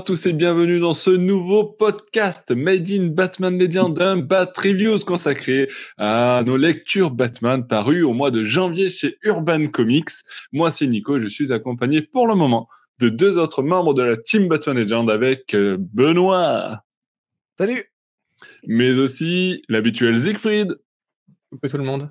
À tous et bienvenue dans ce nouveau podcast Made in Batman Legend, un Bat Reviews consacré à nos lectures Batman parues au mois de janvier chez Urban Comics. Moi c'est Nico, je suis accompagné pour le moment de deux autres membres de la team Batman Legend avec euh, Benoît. Salut. Mais aussi l'habituel Siegfried. Salut tout le monde.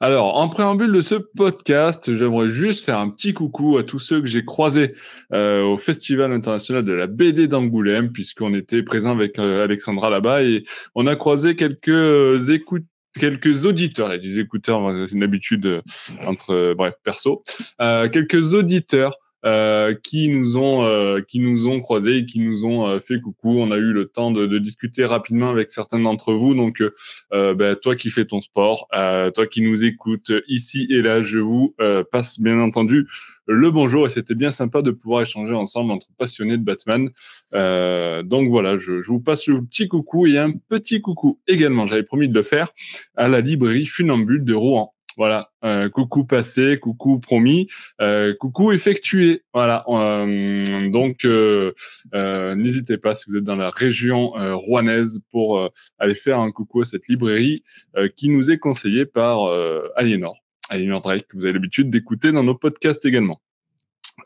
Alors, en préambule de ce podcast, j'aimerais juste faire un petit coucou à tous ceux que j'ai croisés euh, au Festival international de la BD d'Angoulême, puisqu'on était présent avec euh, Alexandra là-bas et on a croisé quelques euh, écoutes quelques auditeurs, là, des écouteurs, c'est une habitude entre, bref, perso, quelques auditeurs euh, qui nous ont euh, qui nous ont croisés et qui nous ont euh, fait coucou. On a eu le temps de, de discuter rapidement avec certains d'entre vous. Donc, ben, toi qui fais ton sport, toi qui nous écoutes ici et là, je vous passe bien entendu le bonjour et c'était bien sympa de pouvoir échanger ensemble entre passionnés de Batman. donc voilà, je, je, vous passe le petit coucou et un petit coucou également. J'avais promis de le faire à la librairie Funambule de Rouen. Voilà, euh, coucou passé, coucou promis, euh, coucou effectué. Voilà, euh, donc n'hésitez pas si vous êtes dans la région rouennaise pour aller faire un coucou à cette librairie qui nous est conseillée par Aliénor, Aliénor Drake que vous avez l'habitude d'écouter dans nos podcasts également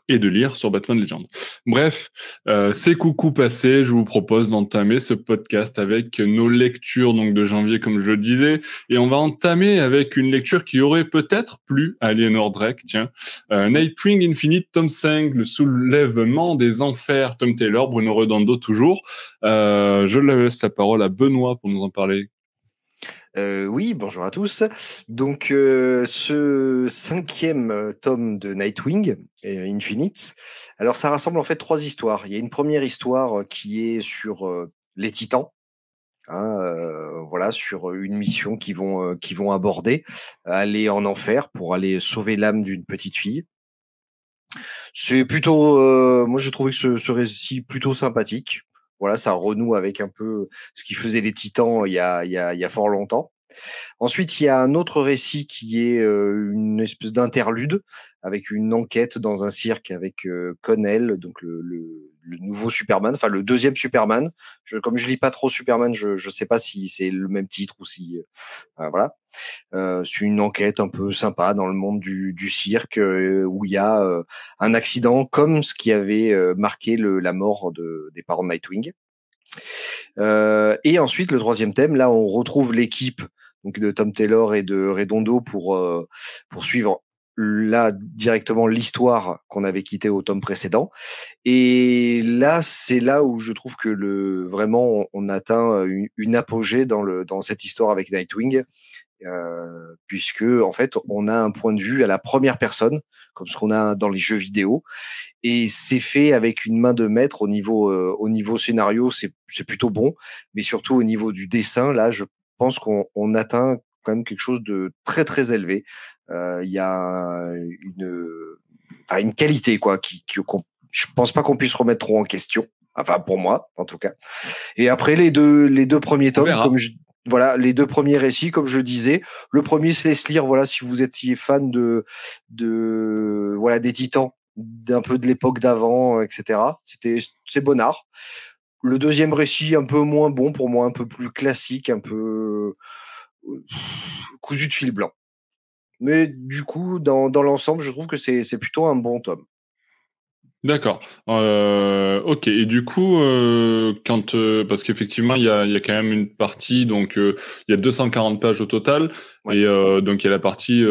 et de lire sur Batman Legend. Bref, euh, c'est coucou passé. Je vous propose d'entamer ce podcast avec nos lectures donc de janvier, comme je le disais, et on va entamer avec une lecture qui aurait peut-être plu à Aliénor Drake. Tiens, euh, Nightwing Infinite, Tom 5, le soulèvement des enfers, Tom Taylor, Bruno Redondo toujours. Euh, je laisse la parole à Benoît pour nous en parler. Euh, oui, bonjour à tous. Donc, euh, ce cinquième euh, tome de Nightwing, Infinite, alors ça rassemble en fait trois histoires. Il y a une première histoire qui est sur les Titans, hein, voilà, sur une mission qu'ils vont qui vont aborder, aller en enfer pour aller sauver l'âme d'une petite fille. C'est plutôt, moi j'ai trouvé ce, ce récit plutôt sympathique voilà, ça renoue avec un peu ce qui faisait les Titans il y a, il y a, il y a fort longtemps. Ensuite, il y a un autre récit qui est une espèce d'interlude avec une enquête dans un cirque avec Connell, donc le, le, le, nouveau Superman, enfin le deuxième Superman. Je, comme je lis pas trop Superman, je ne sais pas si c'est le même titre ou si voilà. Euh, c'est une enquête un peu sympa dans le monde du, du cirque où il y a un accident comme ce qui avait marqué le, la mort de, des parents de Nightwing. Euh, et ensuite, le troisième thème, là, on retrouve l'équipe donc de Tom Taylor et de Redondo pour euh, pour suivre là directement l'histoire qu'on avait quittée au tome précédent. Et là, c'est là où je trouve que le vraiment on, atteint une, apogée dans le dans cette histoire avec Nightwing. Euh, puisque en fait on a un point de vue à la première personne comme ce qu'on a dans les jeux vidéo et c'est fait avec une main de maître au niveau euh, au niveau scénario c'est c'est plutôt bon mais surtout au niveau du dessin là je pense qu'on on atteint quand même quelque chose de très très élevé euh, il y a une enfin, une qualité quoi qui, qui je pense pas qu'on puisse remettre trop en question enfin pour moi en tout cas et après les deux les deux premiers tomes comme je voilà les deux premiers récits, comme je disais. Le premier, c'est lire. Voilà, si vous étiez fan de de voilà des Titans, d'un peu de l'époque d'avant, etc. C'était c'est art. Le deuxième récit, un peu moins bon pour moi, un peu plus classique, un peu cousu de fil blanc. Mais du coup, dans, dans l'ensemble, je trouve que c'est plutôt un bon tome. D'accord. Euh, ok. Et du coup, euh, quand euh, parce qu'effectivement, il y a, y a quand même une partie, donc il y a 240 pages au total, et donc il y a la partie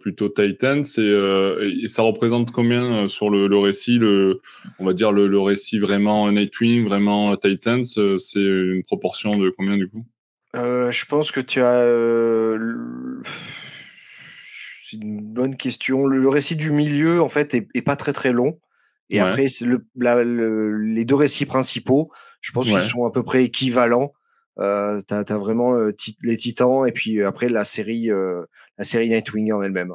plutôt Titans, et, et, ça représente combien sur le, le, récit, le, on va dire le, le récit vraiment Nightwing, vraiment Titans, c'est une proportion de combien du coup? Je pense que tu as. C'est une bonne question. Le, récit du milieu, en fait, est, est pas très très long. Et après, le, le, les deux récits principaux, je pense qu'ils sont à peu près équivalents. Euh, t'as as vraiment euh, les Titans et puis euh, après la série, euh, la série Nightwing en elle-même.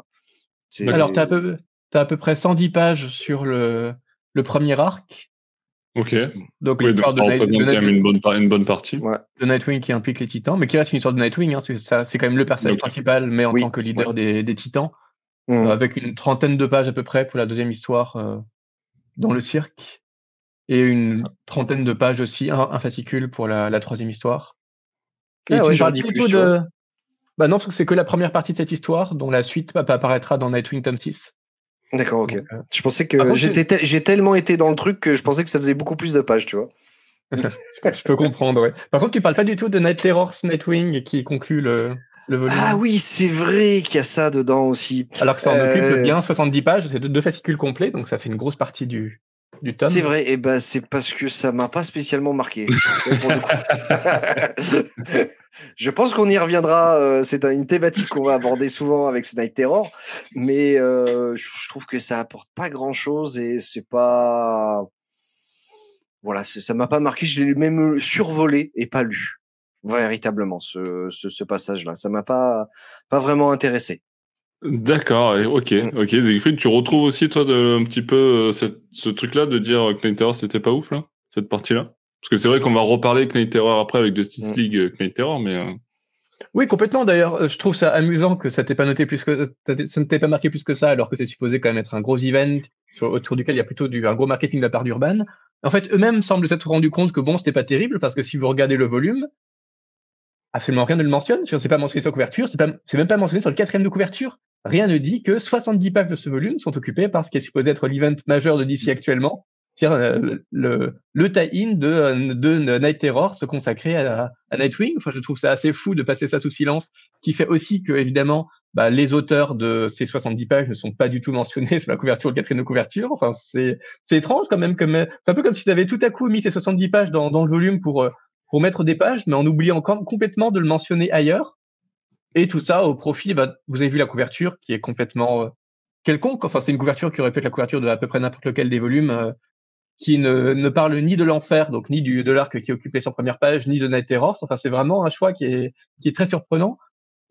Alors, t'as à, peu, as à peu près 110 pages sur le, le premier arc. Ok. Donc, oui, donc ça représente quand même une bonne, une bonne partie. Ouais. De Nightwing qui implique les Titans, mais qui reste une histoire de Nightwing. Hein, c'est quand même le personnage principal, mais en tant que leader des, des, Titans, mmh. avec une trentaine de pages à peu près pour la deuxième histoire dans le cirque et une trentaine de pages aussi, un, fascicule pour la, troisième histoire. Et ah ouais, tu plus, de... Bah non, c'est que la première partie de cette histoire, dont la suite apparaîtra dans Nightwing Tom 6. D'accord, ok. Euh, je pensais que j'ai tellement été dans le truc que je pensais que ça faisait beaucoup plus de pages, tu vois. je peux comprendre, ouais. Par contre, tu parles pas du tout de Night Terrors Nightwing qui conclut le, le volume. Ah oui, c'est vrai qu'il y a ça dedans aussi. Alors que ça en occupe euh, bien 70 pages, c'est deux fascicules complets, donc ça fait une grosse partie du, c'est vrai, et ben c'est parce que ça m'a pas spécialement marqué. je pense qu'on y reviendra. Euh, c'est une thématique qu'on va aborder souvent avec ce Night Terror, mais euh, je trouve que ça apporte pas grand chose et c'est pas. Voilà, ça m'a pas marqué. Je l'ai même survolé et pas lu véritablement ce, ce, ce passage-là. Ça m'a pas pas vraiment intéressé. D'accord, ok, mm. ok. Siegfried, tu retrouves aussi toi de, un petit peu euh, ce truc-là de dire que Night Terror c'était pas ouf là, cette partie-là? Parce que c'est vrai qu'on va reparler Night Terror après avec Justice mm. League euh, Night Terror, mais. Euh, oui, complètement. D'ailleurs, je trouve ça amusant que ça t'ait pas noté plus que ça ne t'ait pas marqué plus que ça, alors que c'est supposé quand même être un gros event autour duquel il y a plutôt du, un gros marketing de la part d'Urban. En fait, eux-mêmes semblent s'être rendu compte que bon, c'était pas terrible parce que si vous regardez le volume, absolument rien ne le mentionne. C'est pas mentionné sur la couverture, c'est même pas mentionné sur le quatrième de couverture rien ne dit que 70 pages de ce volume sont occupées par ce qui est supposé être l'event majeur de DC actuellement, c'est-à-dire euh, le, le tie-in de, de Night Terror se consacrer à, à, Nightwing. Enfin, je trouve ça assez fou de passer ça sous silence, ce qui fait aussi que, évidemment, bah, les auteurs de ces 70 pages ne sont pas du tout mentionnés sur la couverture, le quatrième de couverture. Enfin, c'est, étrange quand même. Comme, c'est un peu comme si tu avais tout à coup mis ces 70 pages dans, dans le volume pour, euh, pour mettre des pages, mais en oubliant complètement de le mentionner ailleurs. Et tout ça au profit, bah, vous avez vu la couverture qui est complètement euh, quelconque. Enfin, c'est une couverture qui être la couverture de à peu près n'importe lequel des volumes, euh, qui ne, ne, parle ni de l'enfer, donc ni du, de l'arc qui occupe les 100 premières pages, ni de Night Terrors. Enfin, c'est vraiment un choix qui est, qui est très surprenant.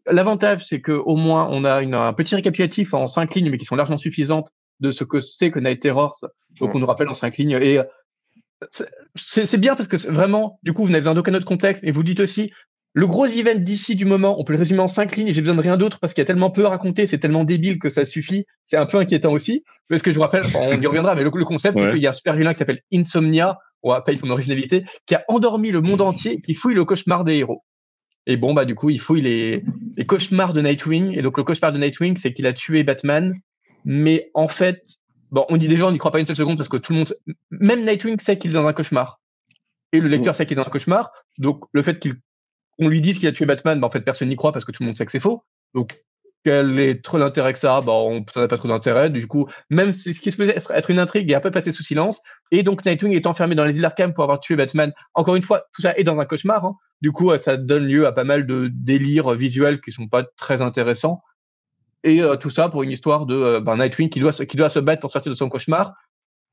L'avantage, c'est que au moins on a une, un petit récapitulatif en cinq lignes, mais qui sont largement suffisantes de ce que c'est que Night Terrors. Donc, on nous rappelle en cinq lignes. Et euh, c'est bien parce que vraiment, du coup, vous n'avez besoin d'aucun autre contexte, et vous dites aussi, le gros event d'ici du moment, on peut le résumer en cinq lignes et j'ai besoin de rien d'autre parce qu'il y a tellement peu à raconter, c'est tellement débile que ça suffit. C'est un peu inquiétant aussi. Parce que je vous rappelle, on y reviendra, mais le, concept, c'est qu'il y a un super vilain qui s'appelle Insomnia, ou à son originalité, qui a endormi le monde entier, qui fouille le cauchemar des héros. Et bon, bah, du coup, il fouille les, les cauchemars de Nightwing. Et donc, le cauchemar de Nightwing, c'est qu'il a tué Batman. Mais en fait, bon, on dit déjà, on n'y croit pas une seule seconde parce que tout le monde, même Nightwing sait qu'il est dans un cauchemar. Et le lecteur sait qu'il est dans un cauchemar. Donc, le fait qu'il on lui dise qu'il a tué Batman, bah, en fait, personne n'y croit parce que tout le monde sait que c'est faux. Donc, quel est trop d'intérêt que ça? Bah, on n'a pas trop d'intérêt. Du coup, même ce qui se faisait être une intrigue est un peu passé sous silence. Et donc, Nightwing est enfermé dans les îles Arkham pour avoir tué Batman. Encore une fois, tout ça est dans un cauchemar. Hein. Du coup, ça donne lieu à pas mal de délires visuels qui sont pas très intéressants. Et euh, tout ça pour une histoire de euh, bah, Nightwing qui doit, qui doit se battre pour sortir de son cauchemar.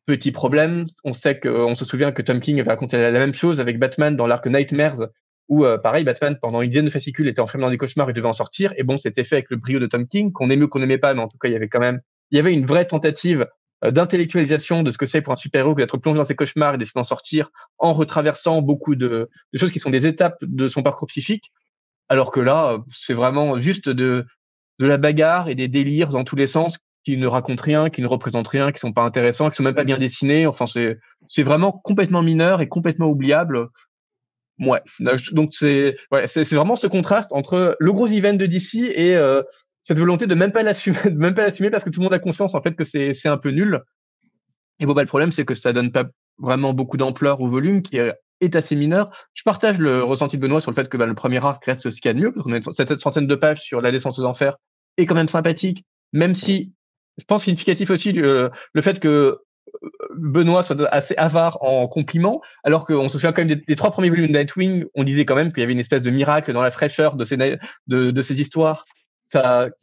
Petit problème, on sait que, on se souvient que Tom King avait raconté la même chose avec Batman dans l'arc Nightmares, où euh, pareil, Batman, pendant une dizaine de fascicules, était enfermé dans des cauchemars et devait en sortir. Et bon, c'était fait avec le brio de Tom King, qu'on aimait ou qu'on n'aimait pas, mais en tout cas, il y avait quand même, il y avait une vraie tentative euh, d'intellectualisation de ce que c'est pour un super-héros d'être plongé dans ses cauchemars et d'essayer d'en sortir en retraversant beaucoup de, de, choses qui sont des étapes de son parcours psychique. Alors que là, c'est vraiment juste de, de la bagarre et des délires dans tous les sens qui ne racontent rien, qui ne représentent rien, qui sont pas intéressants, qui sont même pas bien dessinés. Enfin, c'est, c'est vraiment complètement mineur et complètement oubliable. Ouais, donc c'est ouais, c'est vraiment ce contraste entre le gros event de DC et euh, cette volonté de même pas l'assumer, même pas l'assumer parce que tout le monde a conscience en fait que c'est c'est un peu nul. Et bon bah le problème c'est que ça donne pas vraiment beaucoup d'ampleur au volume qui est assez mineur. Je partage le ressenti de Benoît sur le fait que bah, le premier arc reste ce qu'il y a de mieux, parce a cette centaine de pages sur la descente aux enfers est quand même sympathique, même si je pense significatif aussi le, le fait que Benoît soit assez avare en compliments, alors qu'on se souvient quand même des, trois premiers volumes de Nightwing, on disait quand même qu'il y avait une espèce de miracle dans la fraîcheur de ces, de, ces histoires. C'est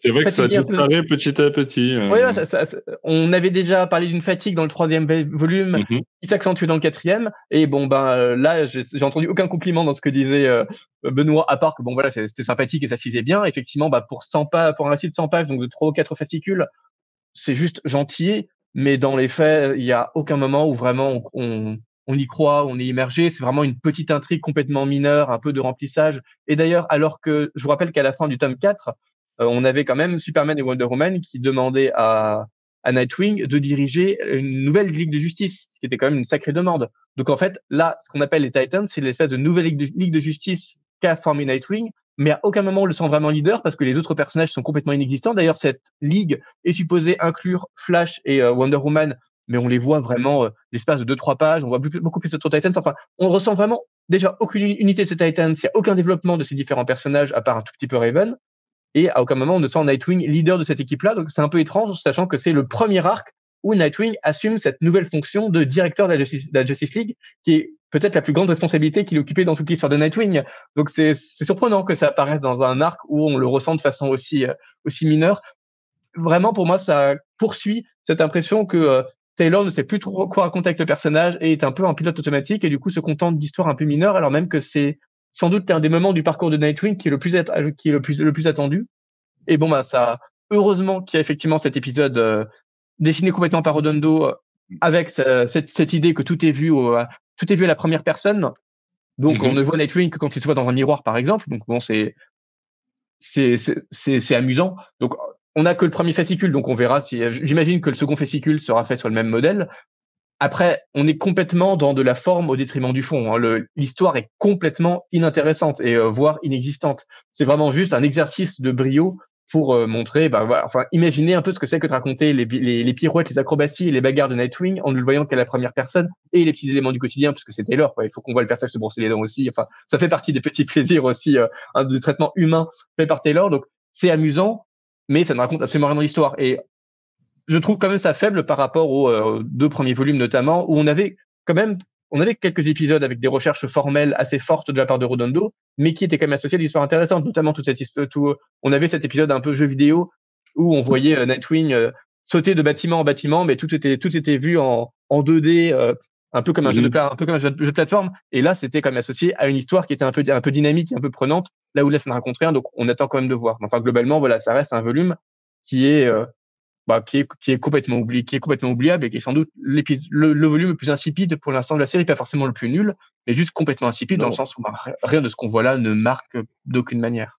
vrai que ça disparaît petit à petit. Euh. on avait déjà parlé d'une fatigue dans le troisième volume mm-hmm. qui s'accentue dans le quatrième. Et bon, ben euh, là, j'ai entendu aucun compliment dans ce que disait euh, Benoît, à part que bon, voilà, c'était sympathique et ça se bien. Effectivement, bah, pour 100 pages, pour un récit de 100 pages, donc de trois ou quatre fascicules, c'est juste gentil mais dans les faits, il n'y a aucun moment où vraiment on, on, y croit, on est immergé. C'est vraiment une petite intrigue complètement mineure, un peu de remplissage. Et d'ailleurs, alors que je vous rappelle qu'à la fin du tome 4, euh, on avait quand même Superman et Wonder Woman qui demandaient à, à Nightwing de diriger une nouvelle ligue de justice, ce qui était quand même une sacrée demande. Donc en fait, là, ce qu'on appelle les Titans, c'est l'espèce de nouvelle ligue de, ligue de justice qu'a formé Nightwing, mais à aucun moment on le sent vraiment leader parce que les autres personnages sont complètement inexistants. D'ailleurs, cette ligue est supposée inclure Flash et euh, Wonder Woman, mais on les voit vraiment euh, l'espace de deux trois pages. On voit beaucoup plus de Titans. Enfin, on ressent vraiment déjà aucune unité de ces Titans. Il n'y a aucun développement de ces différents personnages à part un tout petit peu Raven. Et à aucun moment on ne sent Nightwing leader de cette équipe-là. Donc c'est un peu étrange, sachant que c'est le premier arc où Nightwing assume cette nouvelle fonction de directeur de la Justice, League, qui est peut-être la plus grande responsabilité qu'il occupait dans toute l'histoire de Nightwing. Donc c'est surprenant que ça apparaisse dans un arc où on le ressent de façon aussi, euh, aussi mineure. Vraiment, pour moi, ça poursuit cette impression que euh, Taylor ne sait plus trop quoi raconter avec le personnage et est un peu en pilote automatique et du coup se contente d'histoires un peu mineures alors même que c'est sans doute un des moments du parcours de Nightwing qui est le plus, qui est le plus, le plus attendu. Et bon, bah, ça, heureusement qu'il y a effectivement cet épisode euh, dessiné complètement par Redondo euh, avec cette, cette, idée que tout est vu au, tout est vu à la première personne. Donc, on mhm. ne voit Nightwing que quand il se voit dans un miroir, par exemple. Donc, bon, c'est, c'est, c'est, c'est amusant. Donc, on n'a que le premier fascicule, donc on verra si. J'imagine que le second fascicule sera fait sur le même modèle. Après, on est complètement dans de la forme au détriment du fond. Hein. L'histoire est complètement inintéressante et euh, voire inexistante. C'est vraiment juste un exercice de brio pour euh, montrer, bah, voilà, enfin, imaginez un peu ce que c'est que de raconter les, les, les, pirouettes, les acrobaties et les bagarres de Nightwing en ne le voyant qu'à la première personne et les petits éléments du quotidien, puisque c'est Taylor, quoi. Il faut qu'on voit le personnage se brosser les dents aussi. Enfin, ça fait partie des petits plaisirs aussi, euh, du traitement humain fait par Taylor. Donc, c'est amusant, mais ça ne raconte absolument rien dans l'histoire. Et je trouve quand même ça faible par rapport aux euh, deux premiers volumes notamment, où on avait quand même on avait quelques épisodes avec des recherches formelles assez fortes de la part de Rodondo, mais qui étaient quand même associés à des histoires intéressantes, notamment toute cette histoire. Tout, on avait cet épisode un peu jeu vidéo où on voyait euh, Nightwing euh, sauter de bâtiment en bâtiment, mais tout était tout était vu en, en 2D, un peu comme un jeu de un peu comme un jeu de, plateforme. Et là, c'était quand même associé à une histoire qui était un peu un peu dynamique, un peu prenante. Là où là, ça ne raconte rien, donc on attend quand même de voir. Enfin, globalement, voilà, ça reste un volume qui est bah, qui, est, qui est complètement oublié, qui est complètement oubliable et qui est sans doute le, le, volume le plus insipide pour l'instant de la série, pas forcément le plus nul, mais juste complètement insipide dans le sens où bah, rien de ce qu'on voit là ne marque d'aucune manière.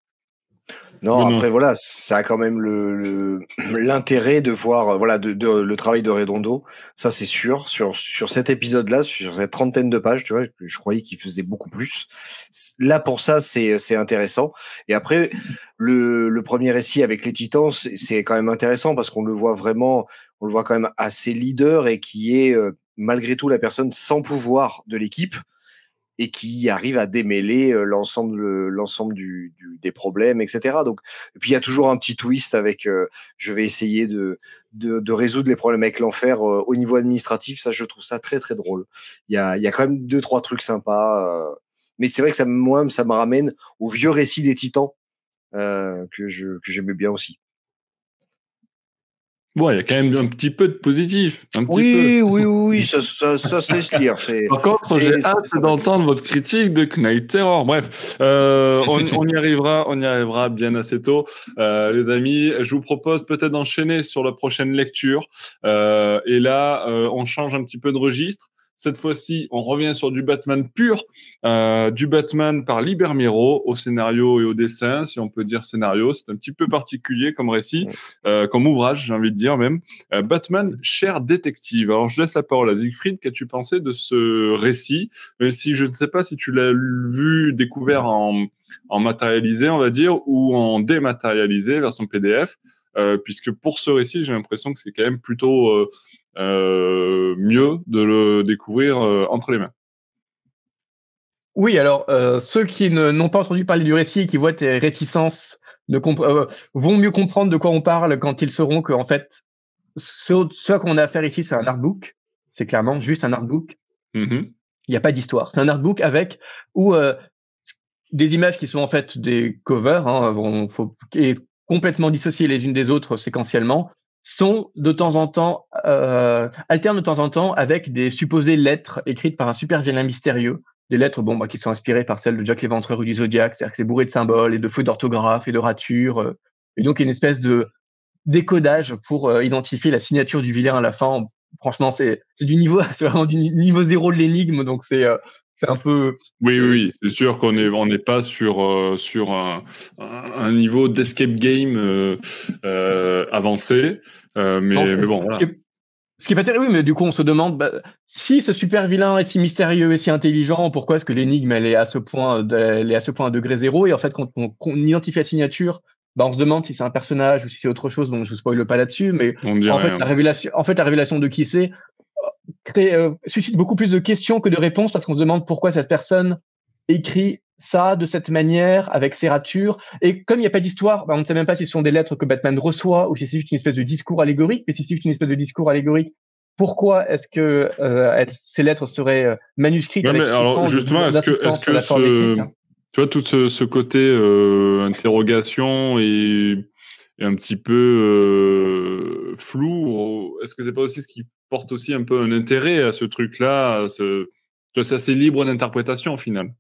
Non, après voilà, ça a quand même le l'intérêt de voir euh, voilà de, de, le travail de Redondo, ça c'est sûr sur sur cet épisode-là, sur cette trentaine de pages, tu vois, je croyais qu'il faisait beaucoup plus. Là pour ça c'est c'est intéressant. Et après le le premier récit avec les Titans, c'est quand même intéressant parce qu'on le voit vraiment, on le voit quand même assez leader et qui est euh, malgré tout la personne sans pouvoir de l'équipe et qui arrive à démêler l'ensemble l'ensemble du, du, des problèmes etc donc et puis il y a toujours un petit twist avec je vais essayer de, de, de résoudre les problèmes avec l'enfer au niveau administratif. Ça je trouve ça très très drôle. Il y a il y a quand même deux trois trucs sympas mais c'est vrai que ça moi ça me ramène au vieux récit des titans que je que j'aimais bien aussi Bon, il y a quand même un petit peu de positif. Un petit oui, peu. oui, oui, ça, ça, ça se laisse lire. Par contre, j'ai hâte d'entendre votre critique de Knight Terror. Bref, euh, on, on, y arrivera, on y arrivera bien assez tôt, euh, les amis. Je vous propose peut-être d'enchaîner sur la prochaine lecture. Euh, et là, euh, on change un petit peu de registre. Cette fois-ci, on revient sur du Batman pur, euh, du Batman par Libermiro au scénario et au dessin, si on peut dire scénario. C'est un petit peu particulier comme récit, euh, comme ouvrage, j'ai envie de dire même. Euh, Batman, cher détective. Alors, je laisse la parole à Siegfried. Qu'as-tu pensé de ce récit? Même si je ne sais pas si tu l'as vu, découvert en, en matérialisé, on va dire, ou en dématérialisé, version PDF. Euh, puisque pour ce récit, j'ai l'impression que c'est quand même plutôt euh, mieux de le découvrir euh, entre les mains. Oui, alors euh, ceux qui n'ont pas entendu parler du récit et qui voient tes réticences ne vont mieux comprendre de quoi on parle quand ils sauront que en fait, ce, ce qu'on a à faire ici, c'est un artbook. C'est clairement juste un artbook. Mm-hmm. Il n'y a pas d'histoire. C'est un artbook avec ou des images qui sont en fait des covers, hein, bon, faut, et complètement dissociées les unes des autres séquentiellement, sont de temps en temps, euh, alternent de temps en temps avec des supposées lettres écrites par un super vilain mystérieux. Des lettres bon, bah, qui sont inspirées par celles de Jack l'Éventreur ou du Zodiac, c'est-à-dire que c'est bourré de symboles et de feux d'orthographe et de ratures. Euh, et donc, une espèce de décodage pour euh, identifier la signature du vilain à la fin. Franchement, c'est du niveau, c'est vraiment du niveau zéro de l'énigme, donc c'est euh, c'est un peu. Oui, oui, c'est sûr qu'on est on n'est pas sur euh, sur un, un niveau d'escape game euh, euh, avancé. mais, mais, bon, voilà. Ce qui est pas terrible, oui, mais du coup, on se demande bah, si ce super vilain est si mystérieux et si intelligent, pourquoi est-ce que l'énigme elle est à ce point, elle est à ce point à degré zéro? Et en fait, quand on, identifie la signature, bah, on se demande si c'est un personnage ou si c'est autre chose. Donc, je ne spoile pas là-dessus, mais en fait, la révélation, en fait, la révélation de qui c'est crée, euh, suscite beaucoup plus de questions que de réponses parce qu'on se demande pourquoi cette personne écrit ça de cette manière, avec ses ratures. Et comme il n'y a pas d'histoire, bah, on ne sait même pas si ce sont des lettres que Batman reçoit ou si c'est juste une espèce de discours allégorique. Mais si c'est juste une espèce de discours allégorique, pourquoi est-ce que euh, ces lettres seraient euh, manuscrites mais Alors justement, est-ce que, est-ce que ce, hein? tu vois tout ce, côté euh, interrogation et, un petit peu flou, est-ce que c'est pas aussi ce qui porte aussi un peu un intérêt à ce truc-là ce... C'est assez libre d'interprétation au final.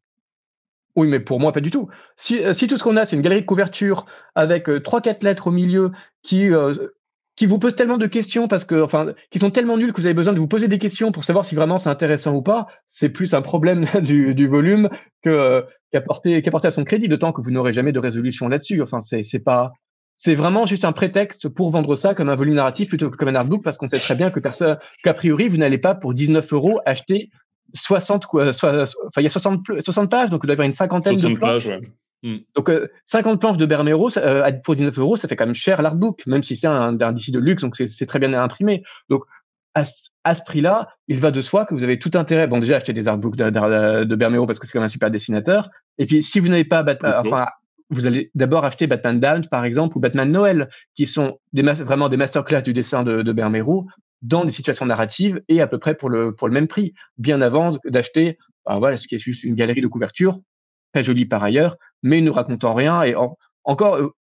Oui, mais pour moi, pas du tout. Si, euh, tout ce qu'on a, c'est une galerie de couverture avec euh, trois, quatre lettres au milieu qui, euh, qui vous posent tellement de questions parce que, enfin, qui sont tellement nulles que vous avez besoin de vous poser des questions pour savoir si vraiment c'est intéressant ou pas, c'est plus un problème du, volume que qu'apporter à son crédit, d'autant que vous n'aurez jamais de résolution là-dessus. Enfin, c'est pas c'est vraiment juste un prétexte pour vendre ça comme un volume narratif plutôt que comme un artbook parce qu'on sait très bien que personne qu'a priori vous n'allez pas pour 19 euros acheter 60, quoi, enfin, il y a 60, 60 pages, donc il doit y avoir une cinquantaine de planches. Pages, ouais. Hmm. Donc, 50 euh, planches de Bermero euh, pour 19 euros, ça fait quand même cher l'artbook, même si c'est un, un DC de luxe, donc c'est très bien imprimé. Donc, à, à ce prix-là, il va de soi que vous avez tout intérêt. Bon, déjà, acheter des artbooks de, de, de Bermero parce que c'est quand même un super dessinateur. Et puis, si vous n'avez pas enfin, vous allez d'abord acheter Batman Down, par exemple, ou Batman Noël, qui sont vraiment des masterclass du dessin de, de dans des situations narratives et à peu près pour le, pour le même prix, bien avant d'acheter bah voilà, ce qui est juste une galerie de couverture, très jolie par ailleurs, mais ne racontant rien. Et encore, euh,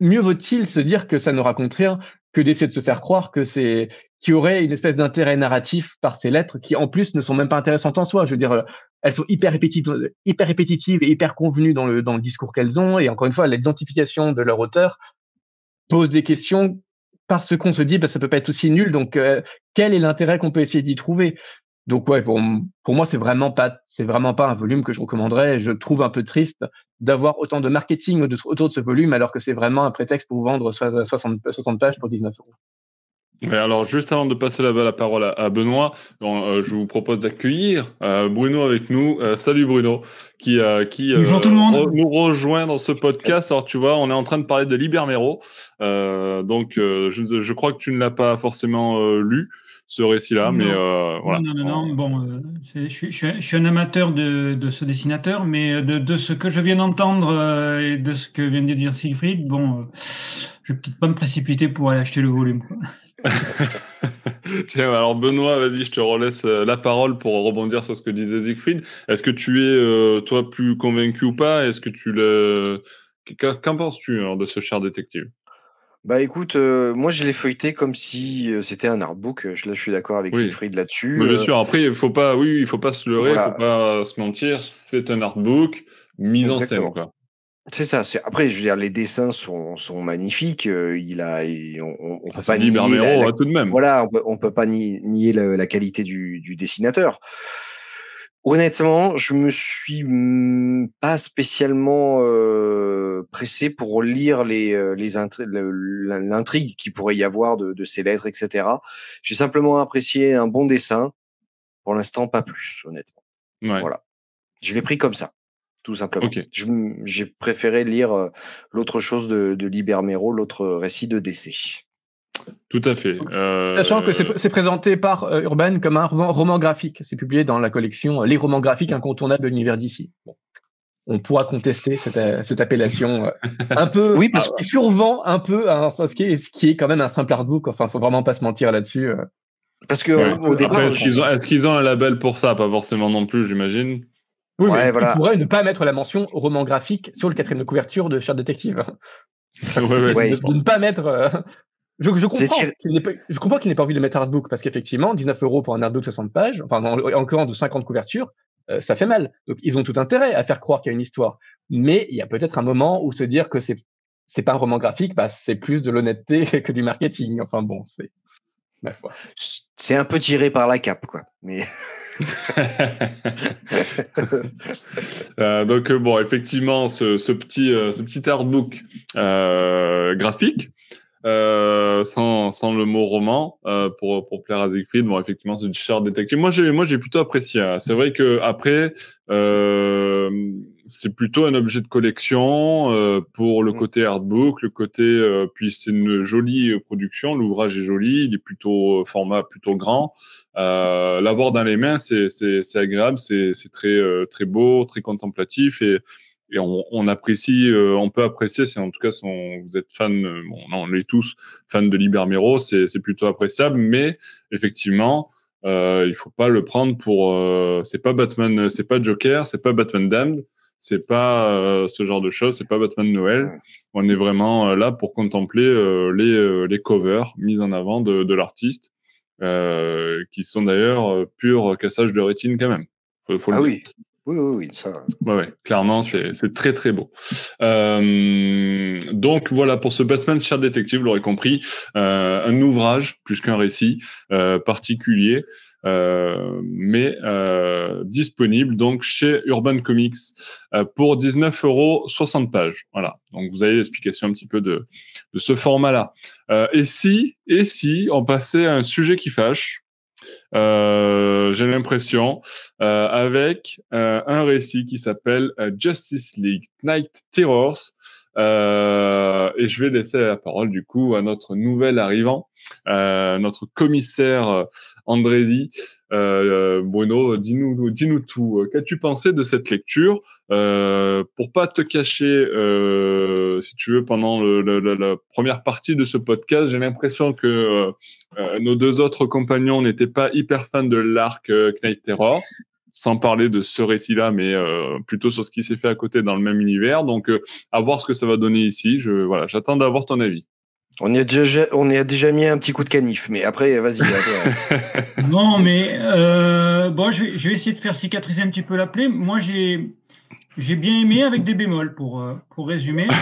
mieux vaut-il se dire que ça ne raconte rien que d'essayer de se faire croire que c'est qu'il y aurait une espèce d'intérêt narratif par ces lettres qui en plus ne sont même pas intéressantes en soi. Je veux dire, euh, elles sont hyper répétitives, hyper répétitives et hyper convenues dans le, dans le discours qu'elles ont. Et encore une fois, l'identification de leur auteur pose des questions parce qu'on se dit bah ça peut pas être aussi nul donc euh, quel est l'intérêt qu'on peut essayer d'y trouver? Donc ouais pour, pour moi c'est vraiment pas c'est vraiment pas un volume que je recommanderais je trouve un peu triste d'avoir autant de marketing autour de ce volume alors que c'est vraiment un prétexte pour vendre 60, 60 pages pour 19 euros alors, juste avant de passer la, la parole à, Benoît, euh, je vous propose d'accueillir euh, Bruno avec nous. Euh, salut Bruno, qui, qui nous rejoint dans ce podcast. Alors, tu vois, on est en train de parler de Libermero. donc, je, je, crois que tu ne l'as pas forcément lu, ce récit-là, mais voilà. Non, non, non, bon, je, je, suis un amateur de, de ce dessinateur, mais de, de, ce que je viens d'entendre et de ce que vient de dire Siegfried, bon, je vais peut-être pas me précipiter pour aller acheter le volume. Quoi. alors Benoît, vas-y, je te relaisse euh, la parole pour rebondir sur ce que disait Siegfried. Est-ce que tu es, euh, toi, plus convaincu ou pas? Est-ce que tu le... Qu'en penses-tu de ce cher détective? Bah écoute, euh, moi je l'ai feuilleté comme si c'était un artbook. Je, là, je suis d'accord avec Siegfried là-dessus. bien sûr. Après, il faut pas, oui, il faut pas se leurrer, il ne faut pas se mentir. C'est un artbook mis en scène. Quoi. C'est ça. Après, je veux dire, les dessins sont, sont magnifiques. Euh, il a, on, on peut ah, pas nier la, tout de même. Voilà, on peut, peut pas nier, la, qualité du, du, dessinateur. Honnêtement, je me suis pas spécialement euh, pressé pour lire les, euh, les l'intrigue qui pourrait y avoir de, de ces lettres, etc. J'ai simplement apprécié un bon dessin. Pour l'instant, pas plus, honnêtement. Voilà. Je l'ai pris comme ça tout simplement. J'ai préféré lire euh, l'autre chose de, de Libermero, l'autre récit de décès. Tout à fait. Euh... Sachant que c'est présenté par euh, Urban comme un roman, graphique. C'est publié dans la collection euh, Les romans graphiques incontournables de l'univers d'ici. On pourra contester cette, cette appellation un peu oui, parce... qui survend un peu à ce, qui est, ce qui est quand même un simple artbook. Enfin, faut vraiment pas se mentir là-dessus. Parce que au départ, est-ce qu'ils ont, ont, un label pour ça? Pas forcément non plus, j'imagine. Oui, mais voilà. pourrait ne pas mettre la mention roman graphique sur le quatrième de couverture de Cher Détective. de, ne pas mettre. Je, je, comprends qu'il n'ait pas, envie de mettre artbook parce qu'effectivement, 19 euros pour un artbook 60 pages, enfin, en, en de 50 couvertures, euh, ça fait mal. Donc, ils ont tout intérêt à faire croire qu'il y a une histoire. Mais il y a peut-être un moment où se dire que c'est c'est pas un roman graphique, bah, c'est plus de l'honnêteté que du marketing. Enfin bon, c'est. C'est un peu tiré par la cape, quoi. Mais. Euh, donc euh, bon, effectivement, ce, petit, ce petit euh, artbook graphique euh, sans, sans le mot roman euh, pour, pour plaire à Siegfried. Bon, effectivement, c'est du char détective. Moi, j'ai moi j'ai plutôt apprécié. Hein. C'est vrai que après, euh, c'est plutôt un objet de collection euh, pour le Mm. côté artbook, le côté euh, puis c'est une jolie production. L'ouvrage est joli, il est plutôt format plutôt grand. Euh, L'avoir dans les mains, c'est c'est c'est agréable, c'est c'est très euh, très beau, très contemplatif et et on, on apprécie, euh, on peut apprécier, si en tout cas son, vous êtes fan, euh, bon, non, on est tous fans de Libermero, c'est c'est plutôt appréciable, mais effectivement, euh, il faut pas le prendre pour, euh, c'est pas Batman, c'est pas Joker, c'est pas Batman Damned, c'est pas euh, ce genre de choses, c'est pas Batman Noël. On est vraiment là pour contempler euh, les euh, les covers mises en avant de, de l'artiste, euh, qui sont d'ailleurs euh, pur cassage de rétine quand même. Faut, faut le Ah oui. Oui, oui, oui, ça. Ouais, ouais, clairement, c'est c'est très très beau. Euh, donc voilà pour ce Batman Cher Détective, vous l'aurez compris, euh, un ouvrage plus qu'un récit euh, particulier, euh, mais euh, disponible donc chez Urban Comics euh, pour 19 euros 60 pages. Voilà, donc vous avez l'explication un petit peu de, de ce format-là. Euh, et si et si on passait à un sujet qui fâche, euh, j'ai l'impression, euh, avec euh, un récit qui s'appelle Justice League Night Terrors. Euh, et je vais laisser la parole du coup à notre nouvel arrivant, euh, notre commissaire euh, Andrézy. Euh, Bruno, dis-nous, dis-nous tout. Qu'as-tu pensé de cette lecture? Euh, Pour pas te cacher, euh, si tu veux, pendant le, le- le- la première partie de ce podcast, j'ai l'impression que nos deux autres compagnons n'étaient pas hyper fans de l'arc Knight Terrors, sans parler de ce récit-là, mais euh, plutôt sur ce qui s'est fait à côté dans le même univers. Donc, euh, à voir ce que ça va donner ici. Je voilà, j'attends d'avoir ton avis. On y, a déjà, on y a déjà mis un petit coup de canif, mais après, vas-y. Non, mais euh, bon, je vais, je vais essayer de faire cicatriser un petit peu la plaie. Moi, j'ai j'ai bien aimé avec des bémols pour euh, pour résumer.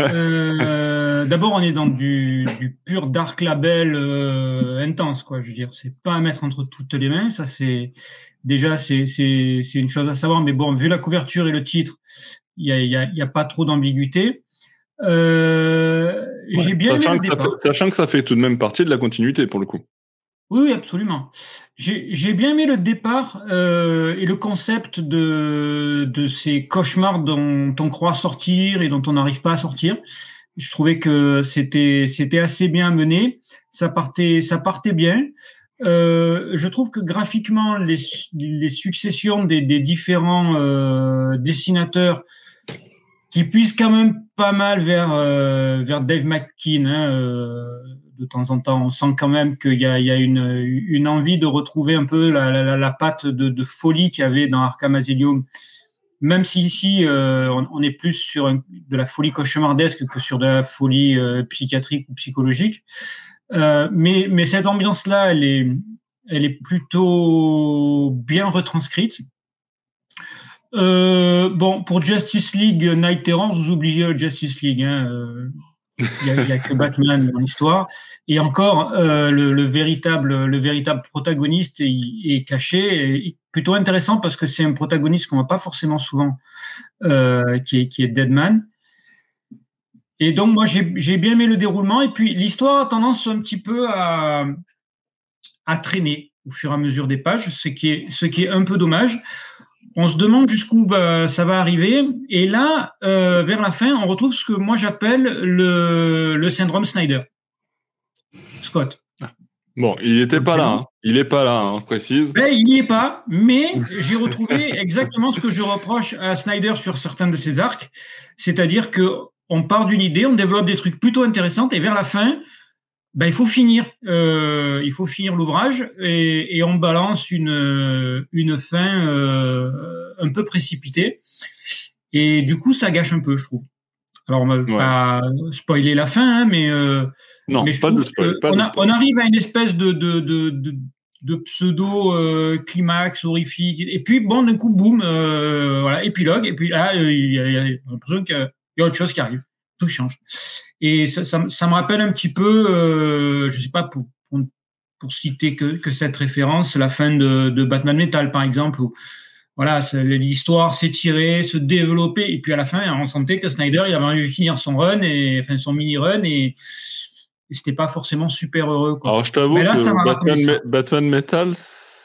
Euh, D'abord, on est dans du, du pur dark label euh, intense, quoi. Je veux dire, c'est pas à mettre entre toutes les mains. Ça, c'est déjà c'est une chose à savoir. Mais bon, vu la couverture et le titre, il y a il y a, y a pas trop d'ambiguïté. Euh, j'ai bien aimé sachant, le que ça fait, sachant que ça fait tout de même partie de la continuité pour le coup. Oui, oui, absolument. J'ai j'ai bien aimé le départ euh, et le concept de, de ces cauchemars dont on croit sortir et dont on n'arrive pas à sortir. Je trouvais que c'était c'était assez bien mené. Ça partait ça partait bien. Euh, je trouve que graphiquement les, les successions des, des différents euh, dessinateurs qui puissent quand même pas mal vers euh, vers Dave McKean. Hein, euh, de temps en temps, on sent quand même qu'il y a, une, envie de retrouver un peu la, patte de, folie qu'il y avait dans Arkham Asylum. Même si ici, euh, on, est plus sur de la folie cauchemardesque que sur de la folie euh, psychiatrique ou psychologique. Euh, mais, cette ambiance-là, elle est, plutôt bien retranscrite. Bon, pour Justice League Night Terror, vous oubliez Justice League. Hein, il n'y a, que Batman dans l'histoire. Et encore, euh, le, le, véritable, le véritable protagoniste est, est caché. Et plutôt intéressant parce que c'est un protagoniste qu'on voit pas forcément souvent, euh, qui, est, qui est Deadman. Et donc, moi, j'ai bien aimé le déroulement. Et puis, l'histoire a tendance un petit peu à, à traîner au fur et à mesure des pages, ce qui est, ce qui est un peu dommage on se demande jusqu'où ça va arriver. Et là, euh, vers la fin, on retrouve ce que moi j'appelle le, le, syndrome Snyder. Scott. Bon, il n'était pas là. Hein. Il n'est pas là, hein, précise. Ben, il n'y est pas, mais j'ai retrouvé exactement ce que je reproche à Snyder sur certains de ses arcs. C'est-à-dire que on part d'une idée, on développe des trucs plutôt intéressants, et vers la fin, ben, il faut finir, euh, il faut finir l'ouvrage et, et, on balance une une fin euh, un peu précipitée et du coup ça gâche un peu, je trouve. Alors on va ouais. pas spoiler la fin, hein, mais euh, non, mais je pas de spoil, on, a, on, arrive à une espèce de de, de, de, de pseudo euh, climax horrifique et puis bon d'un coup boum euh, voilà épilogue et puis là il y a, a l'impression qu'il y a autre chose qui arrive, tout change. Et ça, ça, ça, me rappelle un petit peu, euh, je sais pas pour, pour, citer que, que, cette référence, la fin de, de Batman Metal par exemple, où voilà, l'histoire s'étirait, se développait, et puis à la fin, on sentait que Snyder, il avait envie de finir son run et enfin son mini run et et c'était pas forcément super heureux. Quoi. Alors je t'avoue que Batman, ça. Me- Batman Metal,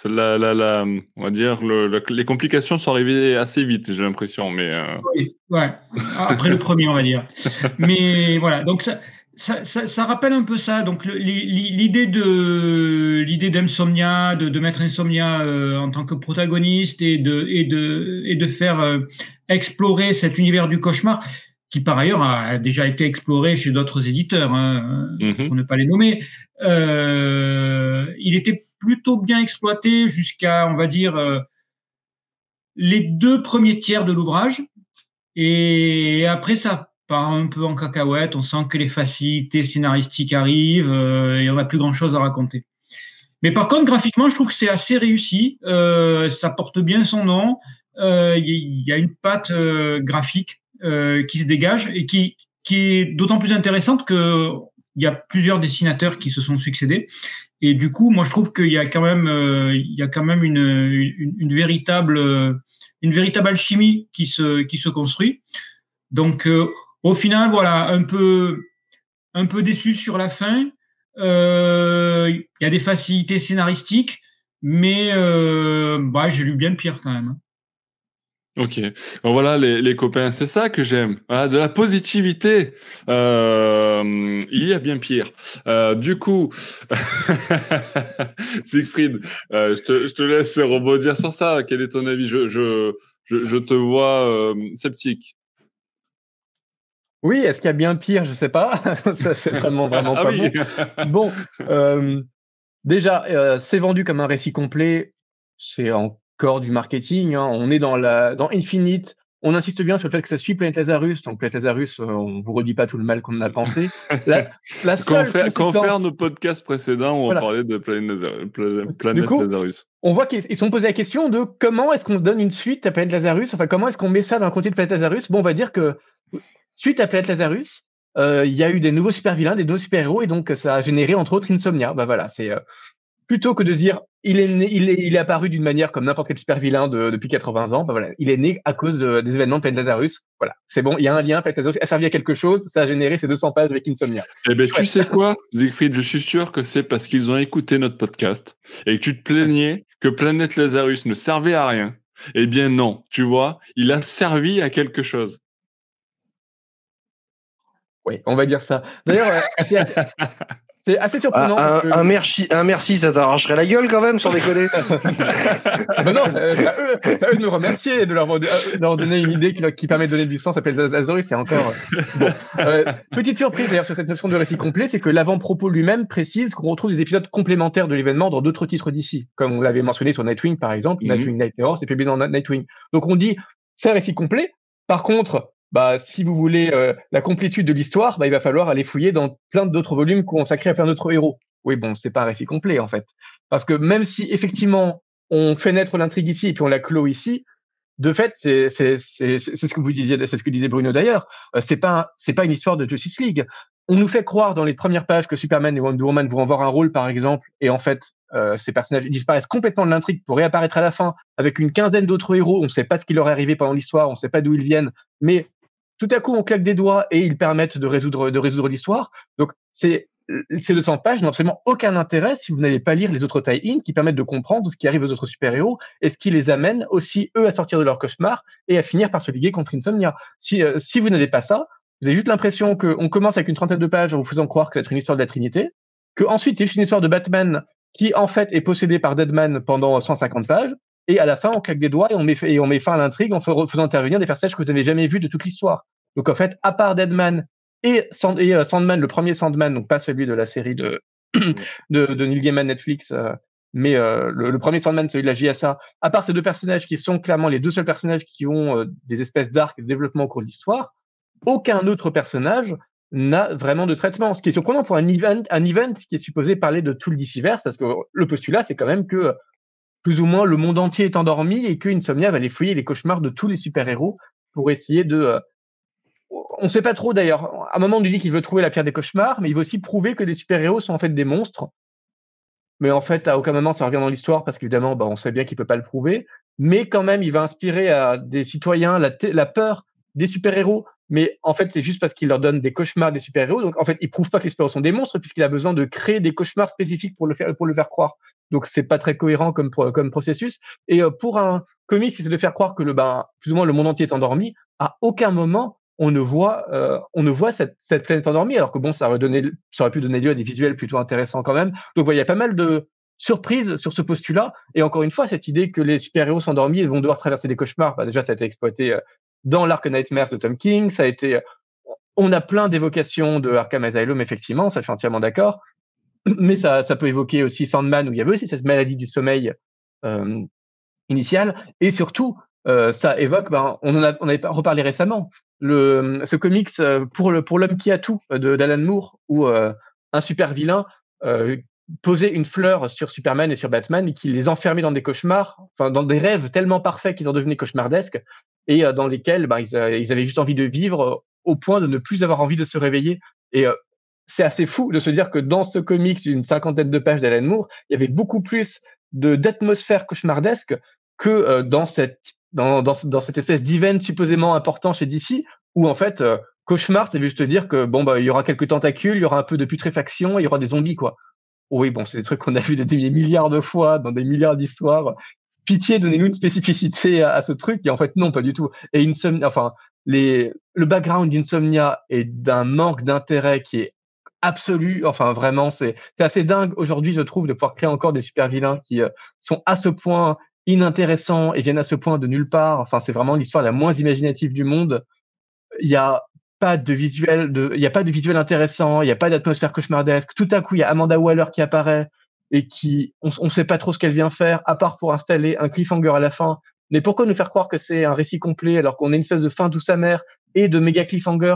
la, la, la, on va dire, le, le- les complications sont arrivées assez vite, j'ai l'impression. Mais euh, Oui, ouais. Après le premier, on va dire. Mais voilà, donc ça, ça, ça, ça rappelle un peu ça. Donc l'idée de l'idée d'Insomnia, de, de mettre Insomnia euh, en tant que protagoniste et de et de et de faire euh, explorer cet univers du cauchemar qui par ailleurs a déjà été exploré chez d'autres éditeurs, hein, Mhm. pour ne pas les nommer. Euh, il était plutôt bien exploité jusqu'à, on va dire, euh, les deux premiers tiers de l'ouvrage. Et après, ça part un peu en cacahuète. On sent que les facilités scénaristiques arrivent euh, et on n'a plus grand-chose à raconter. Mais par contre, graphiquement, je trouve que c'est assez réussi. Euh, ça porte bien son nom. Euh, Il y, a une patte graphique euh, qui se dégage et qui, qui est d'autant plus intéressante que il y a plusieurs dessinateurs qui se sont succédés. Et du coup, moi, je trouve qu'il y a quand même, euh, il y a quand même une, une, véritable, une véritable alchimie qui se, qui se construit. Donc, euh, au final, voilà, un peu, un peu déçu sur la fin. Euh, Il y a des facilités scénaristiques, mais euh, bah, j'ai lu bien pire quand même. Ok. Bon, voilà, les, les copains, c'est ça que j'aime. Voilà, de la positivité. Euh, il y a bien pire. Euh, du coup, Siegfried, euh, je, te, je te laisse rebondir sur ça. Quel est ton avis? Je, je, je, je te vois sceptique. Oui, est-ce qu'il y a bien pire? Je sais pas. ça, c'est vraiment, vraiment Ah pas oui. bon. Bon, déjà, c'est vendu comme un récit complet. C'est encore du marketing. hein. On est dans la dans Infinite. On insiste bien sur le fait que ça suit Planet Lazarus. Donc Planet Lazarus, euh, on vous redit pas tout le mal qu'on en a pensé. La, la seule Confère, conséquence- confère nos podcasts précédents où Voilà. on parlait de Planète Lazarus. Planète coup, Lazarus. on voit qu'ils ils sont posés la question de comment est-ce qu'on donne une suite à Planète Lazarus, enfin comment est-ce qu'on met ça dans le côté de Planète Lazarus? Bon, on va dire que suite à Planète Lazarus, euh, il y a eu des nouveaux super vilains, des nouveaux super héros, et donc ça a généré entre autres Insomnia. Bah voilà, c'est euh, plutôt que de dire il est né, il est, il est apparu d'une manière comme n'importe quel super vilain de- depuis 80 ans. Voilà, il est né à cause de- des événements de Planète Lazarus. Voilà, c'est bon, il y a un lien. Planète Lazarus a servi à quelque chose, ça a généré ces 200 pages avec Insomnia. Eh ben, tu Chouette. sais quoi, Siegfried, je suis sûr que c'est parce qu'ils ont écouté notre podcast et que tu te plaignais que Planète Lazarus ne servait à rien. Eh bien non, tu vois, il a servi à quelque chose. Oui, on va dire ça. D'ailleurs, euh, c'est assez, surprenant. Ah, un, que- un merci, un merci, ça t'arracherait la gueule quand même, sans déconner. Ah bah non, c'est c'est à eux, c'est à eux de nous remercier et de leur, de leur donner une idée qui, qui permet de donner du sens à Planète Lazarus. C'est encore euh, bon. Euh, petite surprise d'ailleurs sur cette notion de récit complet, c'est que l'avant-propos lui-même précise qu'on retrouve des épisodes complémentaires de l'événement dans d'autres titres d'ici, comme on l'avait mentionné sur Nightwing par exemple. Mhm. Nightwing Night Terror, c'est publié dans Nightwing. Donc on dit c'est un récit complet. Par contre, bah, si vous voulez euh, la complétude de l'histoire, bah, il va falloir aller fouiller dans plein d'autres volumes consacrés à plein d'autres héros. Oui, bon, c'est pas un récit complet en fait, parce que même si effectivement on fait naître l'intrigue ici et puis on la clôt ici. De fait, c'est ce que vous disiez, c'est ce que disait Bruno d'ailleurs. Euh, c'est pas c'est pas une histoire de Justice League. On nous fait croire dans les premières pages que Superman et Wonder Woman vont avoir un rôle par exemple, et en fait, euh, ces personnages disparaissent complètement de l'intrigue pour réapparaître à la fin avec une quinzaine d'autres héros. On ne sait pas ce qui leur est arrivé pendant l'histoire, on ne sait pas d'où ils viennent, mais tout à coup on claque des doigts et ils permettent de résoudre de résoudre l'histoire. Donc c'est ces 200 pages n'ont absolument aucun intérêt si vous n'allez pas lire les autres tie-in qui permettent de comprendre ce qui arrive aux autres super-héros et ce qui les amène aussi, eux, à sortir de leur cauchemar et à finir par se liguer contre Insomnia. Si, euh, si vous n'avez pas ça, vous avez juste l'impression qu'on commence avec une trentaine de pages en vous faisant croire que c'est une histoire de la Trinité, que ensuite c'est juste une histoire de Batman qui, en fait, est possédé par Deadman pendant 150 pages, et à la fin, on claque des doigts et on met, fin à l'intrigue en fa- faisant intervenir des personnages que vous n'avez jamais vus de toute l'histoire. Donc, en fait, à part Deadman et, Sand- et, euh, Sandman, le premier Sandman, donc pas celui de la série de, de, de Neil Gaiman Netflix, euh, mais euh, le, le premier Sandman, celui de la JSA, à part ces deux personnages qui sont clairement les deux seuls personnages qui ont euh, des espèces d'arcs de développement au cours de l'histoire, aucun autre personnage n'a vraiment de traitement. Ce qui est surprenant pour un event, un event qui est supposé parler de tout le DCverse, parce que le postulat, c'est quand même que euh, plus ou moins le monde entier est endormi et que Insomnia va aller fouiller les cauchemars de tous les super-héros pour essayer de... on sait pas trop d'ailleurs. À un moment, on nous dit qu'il veut trouver la pierre des cauchemars, mais il veut aussi prouver que les super-héros sont en fait des monstres. Mais en fait, à aucun moment, ça revient dans l'histoire parce qu'évidemment, bah, on sait bien qu'il peut pas le prouver. Mais quand même, il va inspirer à des citoyens la, peur des super-héros, mais en fait, c'est juste parce qu'il leur donne des cauchemars des super-héros. Donc, en fait, il prouve pas que les super-héros sont des monstres, puisqu'il a besoin de créer des cauchemars spécifiques pour le faire, pour le faire croire. Donc, c'est pas très cohérent comme, comme processus. Et euh, pour un comic, c'est de faire croire que le, ben, plus ou moins le monde entier est endormi. À aucun moment, on ne voit, euh, on ne voit cette, cette, planète endormie, alors que bon, ça aurait, donné, ça aurait pu donner lieu à des visuels plutôt intéressants quand même. Donc, il y a pas mal de surprises sur ce postulat. Et encore une fois, cette idée que les super-héros sont endormis et vont devoir traverser des cauchemars, bah, déjà, ça a été exploité euh, dans l'arc Nightmares de Tom King. Ça a été, on a plein d'évocations de Arkham Asylum, effectivement, ça je suis entièrement d'accord. Mais ça, ça peut évoquer aussi Sandman, où il y avait aussi cette maladie du sommeil euh, initiale. Et surtout, euh, ça évoque, ben, on en a, on avait reparlé récemment, le, ce comics euh, pour le pour l'homme qui a tout de d'Alan Moore, où euh, un super vilain euh, posait une fleur sur Superman et sur Batman et qui les enfermait dans des cauchemars, enfin dans des rêves tellement parfaits qu'ils en devenaient cauchemardesques et dans lesquels ben, ils, ils, avaient juste envie de vivre au point de ne plus avoir envie de se réveiller. Et c'est assez fou de se dire que dans ce comics, une cinquantaine de pages d'Alan Moore, il y avait beaucoup plus de d'atmosphère cauchemardesque que dans cette dans, dans, dans cette espèce d'event supposément important chez DC, où en fait, euh, cauchemar, c'est juste dire que bon bah il y aura quelques tentacules, il y aura un peu de putréfaction, il y aura des zombies quoi. Oui, bon, c'est des trucs qu'on a vu des, milliards de fois dans des milliards d'histoires. Pitié, donnez-nous une spécificité à, ce truc. Et en fait, non, pas du tout. Et Insomnia, enfin, les, le background d'Insomnia est d'un manque d'intérêt qui est absolu. Enfin, vraiment, c'est assez dingue aujourd'hui, je trouve, de pouvoir créer encore des super vilains qui euh, sont à ce point inintéressants et viennent à ce point de nulle part. Enfin, c'est vraiment l'histoire la moins imaginative du monde. Il y a pas de visuel, de, il y a pas de visuel intéressant, il y a pas d'atmosphère cauchemardesque. Tout à coup, il y a Amanda Waller qui apparaît et qui, on, on sait pas trop ce qu'elle vient faire, à part pour installer un cliffhanger à la fin. Mais pourquoi nous faire croire que c'est un récit complet alors qu'on a une espèce de fin douce amère et de méga cliffhanger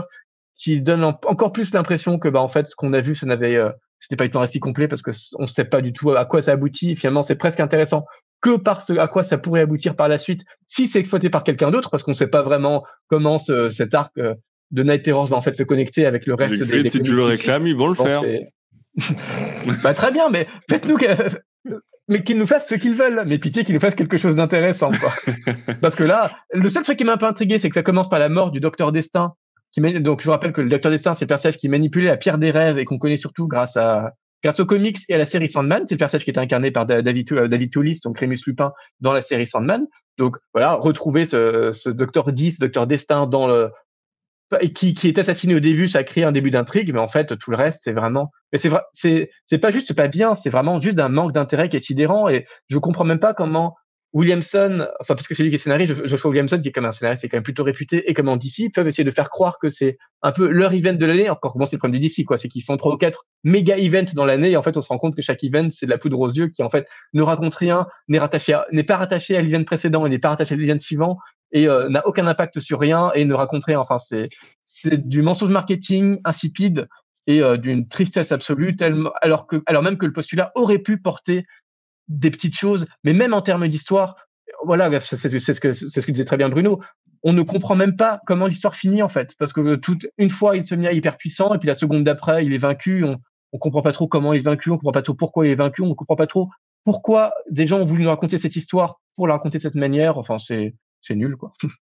qui donne encore plus l'impression que, bah, en fait, ce qu'on a vu, ce n'avait, euh, c'était pas du tout un récit complet parce que on sait pas du tout à quoi ça aboutit. Finalement, c'est presque intéressant que par ce à quoi ça pourrait aboutir par la suite si c'est exploité par quelqu'un d'autre, parce qu'on ne sait pas vraiment comment ce, cet arc euh, de Night Terrors va en fait se connecter avec le reste des, des Si tu le réclames, ils vont le faire. bah, très bien, mais faites-nous mais qu'ils nous fassent ce qu'ils veulent. Mais pitié qu'ils nous fassent quelque chose d'intéressant, quoi. Parce que là, le seul truc qui m'a un peu intrigué, c'est que ça commence par la mort du Docteur Destin. Qui donc je vous rappelle que le Docteur Destin, c'est le personnage qui manipulait la pierre des rêves et qu'on connaît surtout grâce à Grâce aux comics et à la série Sandman, c'est le personnage qui est incarné par David, euh, David Toulis, donc Rémus Lupin, dans la série Sandman. Donc voilà, retrouver ce, ce Docteur 10, Docteur Destin dans le qui, qui est assassiné au début, ça crée un début d'intrigue, mais en fait tout le reste c'est vraiment, mais c'est c'est pas juste pas bien, c'est vraiment juste un manque d'intérêt qui est sidérant et je comprends même pas comment Williamson, enfin parce que c'est lui qui est scénariste, Joshua Williamson qui est comme un scénariste, c'est quand même plutôt réputé, et comme en DC, peuvent essayer de faire croire que c'est un peu leur event de l'année. Encore bon, c'est le problème du DC, quoi, c'est qu'ils font trois ou quatre méga events dans l'année, et en fait, on se rend compte que chaque event c'est de la poudre aux yeux, qui en fait ne raconte rien, n'est rattaché, n'est pas rattaché à l'event précédent, et n'est pas rattaché à l'event suivant, et euh, n'a aucun impact sur rien, et ne raconte rien. Enfin, c'est c'est du mensonge marketing insipide et euh, d'une tristesse absolue, tellement alors que alors même que le postulat aurait pu porter des petites choses, mais même en termes d'histoire, voilà, c'est ce que c'est ce que disait très bien Bruno. On ne comprend même pas comment l'histoire finit en fait, parce que toute une fois il se met hyper puissant et puis la seconde d'après il est vaincu. On on comprend pas trop comment il est vaincu, on comprend pas trop pourquoi il est vaincu, on comprend pas trop pourquoi des gens ont voulu nous raconter cette histoire pour la raconter de cette manière. Enfin c'est c'est nul quoi.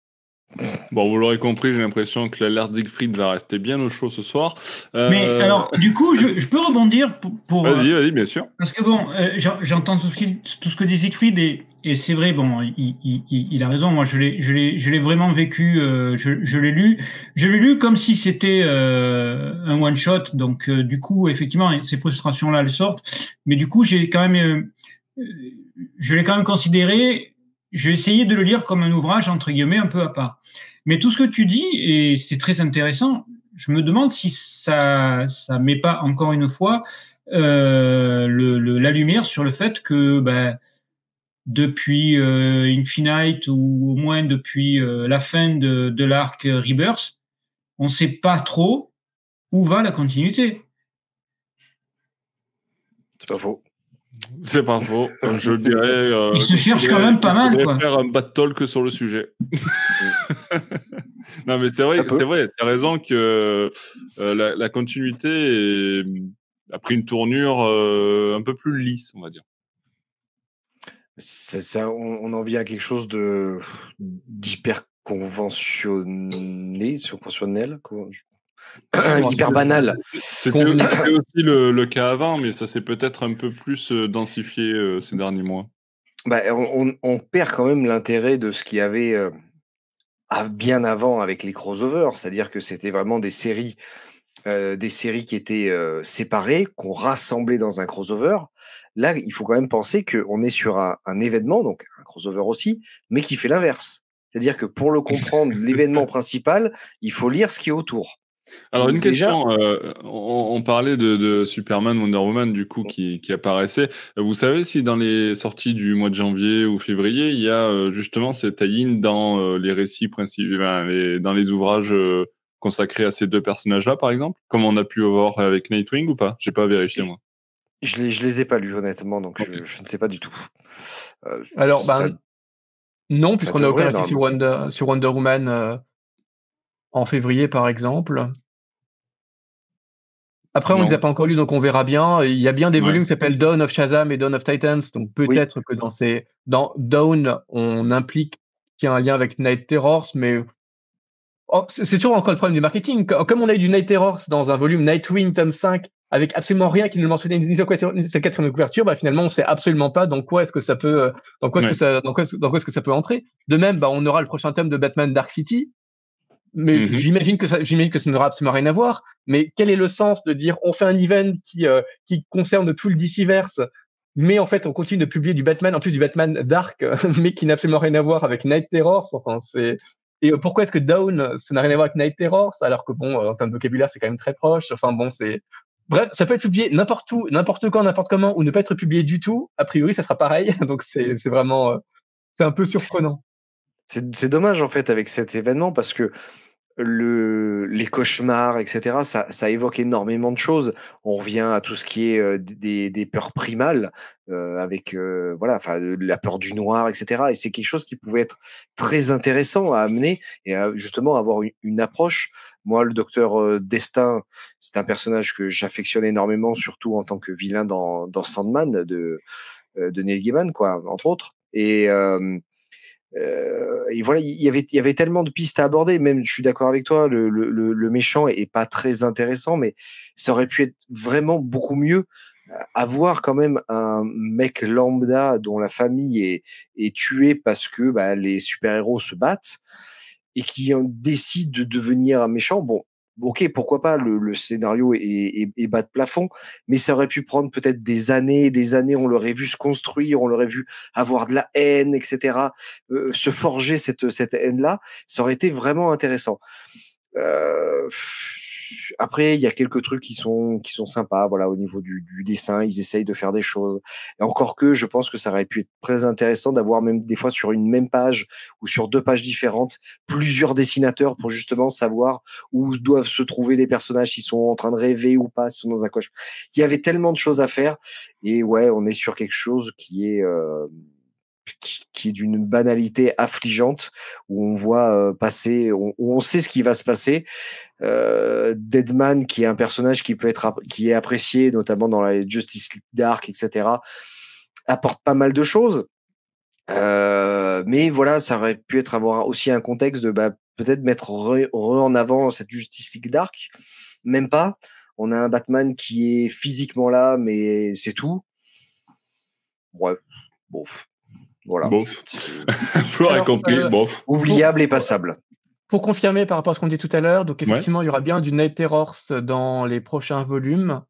Bon, vous l'aurez compris, j'ai l'impression que Lars Siegfried va rester bien au chaud ce soir. Euh... Mais alors, du coup, je, je peux rebondir pour. pour vas-y, vas-y, bien sûr. Parce que bon, euh, j'entends tout, tout, ce que dit Siegfried et, et c'est vrai, bon, il, il, il, a raison. Moi, je l'ai, je l'ai, je l'ai vraiment vécu. Euh, je, je l'ai lu. Je l'ai lu comme si c'était euh, un one shot. Donc, euh, du coup, effectivement, ces frustrations-là, elles sortent. Mais du coup, j'ai quand même, euh, je l'ai quand même considéré j'ai essayé de le lire comme un ouvrage, entre guillemets, un peu à part. Mais tout ce que tu dis, et c'est très intéressant, je me demande si ça ça met pas encore une fois euh, la lumière sur le fait que ben, depuis euh, Infinite ou au moins depuis euh, la fin de, de l'arc Rebirth, on ne sait pas trop où va la continuité. C'est pas faux. C'est pas faux. Je dirais. Euh, il se cherche quand même pas mal. Quoi. faire un bad talk sur le sujet. non, mais c'est vrai, c'est vrai. Tu as raison que euh, la, la, continuité est, a pris une tournure euh, un peu plus lisse, on va dire. Ça, on, on, en vient à quelque chose de d'hyper conventionné, conventionnel, hyper banal. C'était aussi le, cas avant, mais ça s'est peut-être un peu plus densifié ces derniers mois. Bah, on, perd quand même l'intérêt de ce qu'il y avait bien avant avec les crossovers, c'est-à-dire que c'était vraiment des séries, des séries qui étaient séparées, qu'on rassemblait dans un crossover. Là, il faut quand même penser qu'on est sur un, événement, donc un crossover aussi, mais qui fait l'inverse. C'est-à-dire que pour le comprendre, l'événement principal, il faut lire ce qui est autour. Alors une question, euh, on, parlait de, Superman, Wonder Woman du coup qui, apparaissait. Vous savez si dans les sorties du mois de janvier ou février, il y a euh, justement cette tie dans euh, les récits principaux, dans les ouvrages consacrés à ces deux personnages-là, par exemple, comme on a pu voir avec Nightwing ou pas? J'ai pas vérifié moi. Je les, les ai pas lus honnêtement, donc je, ne sais pas du tout. Alors, ben, non, puisqu'on a aucun récit sur Wonder, sur Wonder Woman en février, par exemple. Après, on ne les a pas encore lus, donc on verra bien. Il y a bien des volumes qui s'appellent Dawn of Shazam et Dawn of Titans, donc peut-être que dans ces dans Dawn, on implique qu'il y a un lien avec Night Terrors, mais oh, c'est toujours encore le problème du marketing. Comme on a eu du Night Terrors dans un volume Nightwing tome 5 avec absolument rien qui ne mentionnait ni sa quatrième couverture, bah finalement on sait absolument pas dans quoi est-ce que ça peut, dans quoi est-ce que ça, dans quoi, est-ce que ça peut entrer. De même, bah on aura le prochain tome de Batman Dark City, mais mmh j'imagine que ça, j'imagine que ça n'aura absolument rien à voir. Mais quel est le sens de dire on fait un event qui euh, qui concerne tout le DCverse, mais en fait on continue de publier du Batman, en plus du Batman Dark, mais qui n'a absolument rien à voir avec Night Terrors. Enfin c'est et euh, pourquoi est-ce que Down ça n'a rien à voir avec Night Terrors alors que bon en termes de vocabulaire c'est quand même très proche. Enfin bon c'est bref ça peut être publié n'importe où, n'importe quand, n'importe comment ou ne pas être publié du tout. A priori ça sera pareil. Donc c'est c'est vraiment euh, c'est un peu surprenant. C'est dommage en fait avec cet événement parce que le, les cauchemars, etc., ça, ça évoque énormément de choses. On revient à tout ce qui est euh, des, des peurs primales, euh, avec euh, voilà, enfin la peur du noir, etc. Et c'est quelque chose qui pouvait être très intéressant à amener et à, justement avoir une, approche. Moi, le docteur Destin, c'est un personnage que j'affectionne énormément, surtout en tant que vilain dans, dans Sandman de de Neil Gaiman, quoi, entre autres. Et euh, et voilà, il y avait, y avait tellement de pistes à aborder. Même, je suis d'accord avec toi, le, le, le, méchant est, pas très intéressant, mais ça aurait pu être vraiment beaucoup mieux. Avoir quand même un mec lambda dont la famille est, est tuée parce que bah, les super-héros se battent et qui décide de devenir un méchant. Bon, ok, pourquoi pas, le, scénario est, bas de plafond, mais ça aurait pu prendre peut-être des années, des années, on l'aurait vu se construire, on l'aurait vu avoir de la haine, etc., euh, se forger cette, cette haine-là, ça aurait été vraiment intéressant. Euh, après, il y a quelques trucs qui sont qui sont sympas. Voilà, au niveau du, du, dessin, ils essayent de faire des choses. Et encore que, je pense que ça aurait pu être très intéressant d'avoir même des fois sur une même page ou sur deux pages différentes plusieurs dessinateurs pour justement savoir où doivent se trouver les personnages, s'ils sont en train de rêver ou pas, s'ils sont dans un coche. Il y avait tellement de choses à faire. Et ouais, on est sur quelque chose qui est euh, qui, est d'une banalité affligeante où on voit euh, passer, où on sait ce qui va se passer. Euh, Deadman, qui est un personnage qui peut être qui est apprécié, notamment dans la Justice League Dark, etc., apporte pas mal de choses. Euh, mais voilà, ça aurait pu être avoir aussi un contexte de bah, peut-être mettre en avant cette Justice League Dark. Même pas. On a un Batman qui est physiquement là, mais c'est tout. Ouais, bon, voilà. Bof. compris, euh, bof. Oubliable et passable. Pour confirmer par rapport à ce qu'on dit tout à l'heure, donc effectivement, il y aura bien du Night Terrors dans les prochains volumes,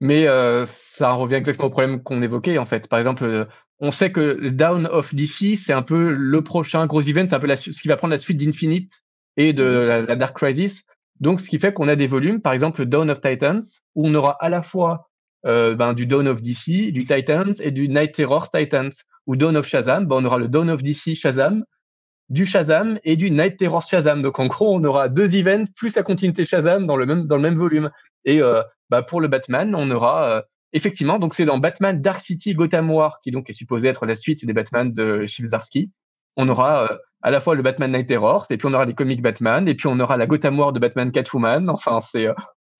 mais euh, ça revient exactement au problème qu'on évoquait en fait. Par exemple, euh, on sait que Down of DC, c'est un peu le prochain gros event, c'est un peu ce qui va prendre la suite d'Infinite et de mhm. la, Dark Crisis. Donc, ce qui fait qu'on a des volumes, par exemple Dawn of Titans, où on aura à la fois ben, du Dawn of DC, du Titans et du Night Terrors Titans ou Dawn of Shazam, ben on aura le Dawn of DC Shazam, du Shazam et du Night Terror Shazam. Donc en gros, on aura deux events plus la continuité Shazam dans le même dans le même volume. Et euh, bah, pour le Batman, on aura euh, effectivement donc c'est dans Batman Dark City Gotham War qui donc est supposé être la suite des Batman de Chibzarski. On aura euh, à la fois le Batman Night Terror, et puis on aura les comics Batman, et puis on aura la Gotham War de Batman Catwoman. Enfin, c'est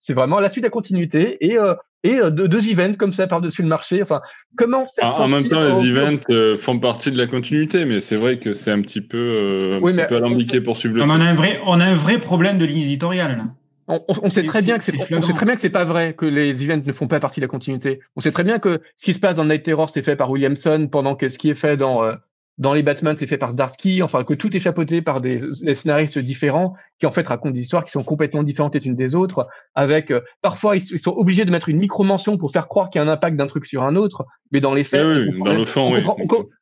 c'est vraiment la suite de la continuité et euh, et euh, deux, deux, events comme ça par-dessus le marché. Enfin, comment faire En, même temps, les events euh, font partie de la continuité, mais c'est vrai que c'est un petit peu, un oui, petit peu alambiqué pour suivre le. on a un vrai, on a un vrai problème de ligne éditoriale là. On, on, sait très bien que c'est, on sait très bien que c'est pas vrai que les events ne font pas partie de la continuité. On sait très bien que ce qui se passe dans Night Terror c'est fait par Williamson, pendant que ce qui est fait dans dans les Batman, c'est fait par Zdarsky, enfin que tout est chapeauté par des, scénaristes différents qui en fait racontent des histoires qui sont complètement différentes les unes des autres. Avec euh, parfois ils, sont obligés de mettre une micro-mention pour faire croire qu'il y a un impact d'un truc sur un autre, mais dans les faits, on, dans le fond,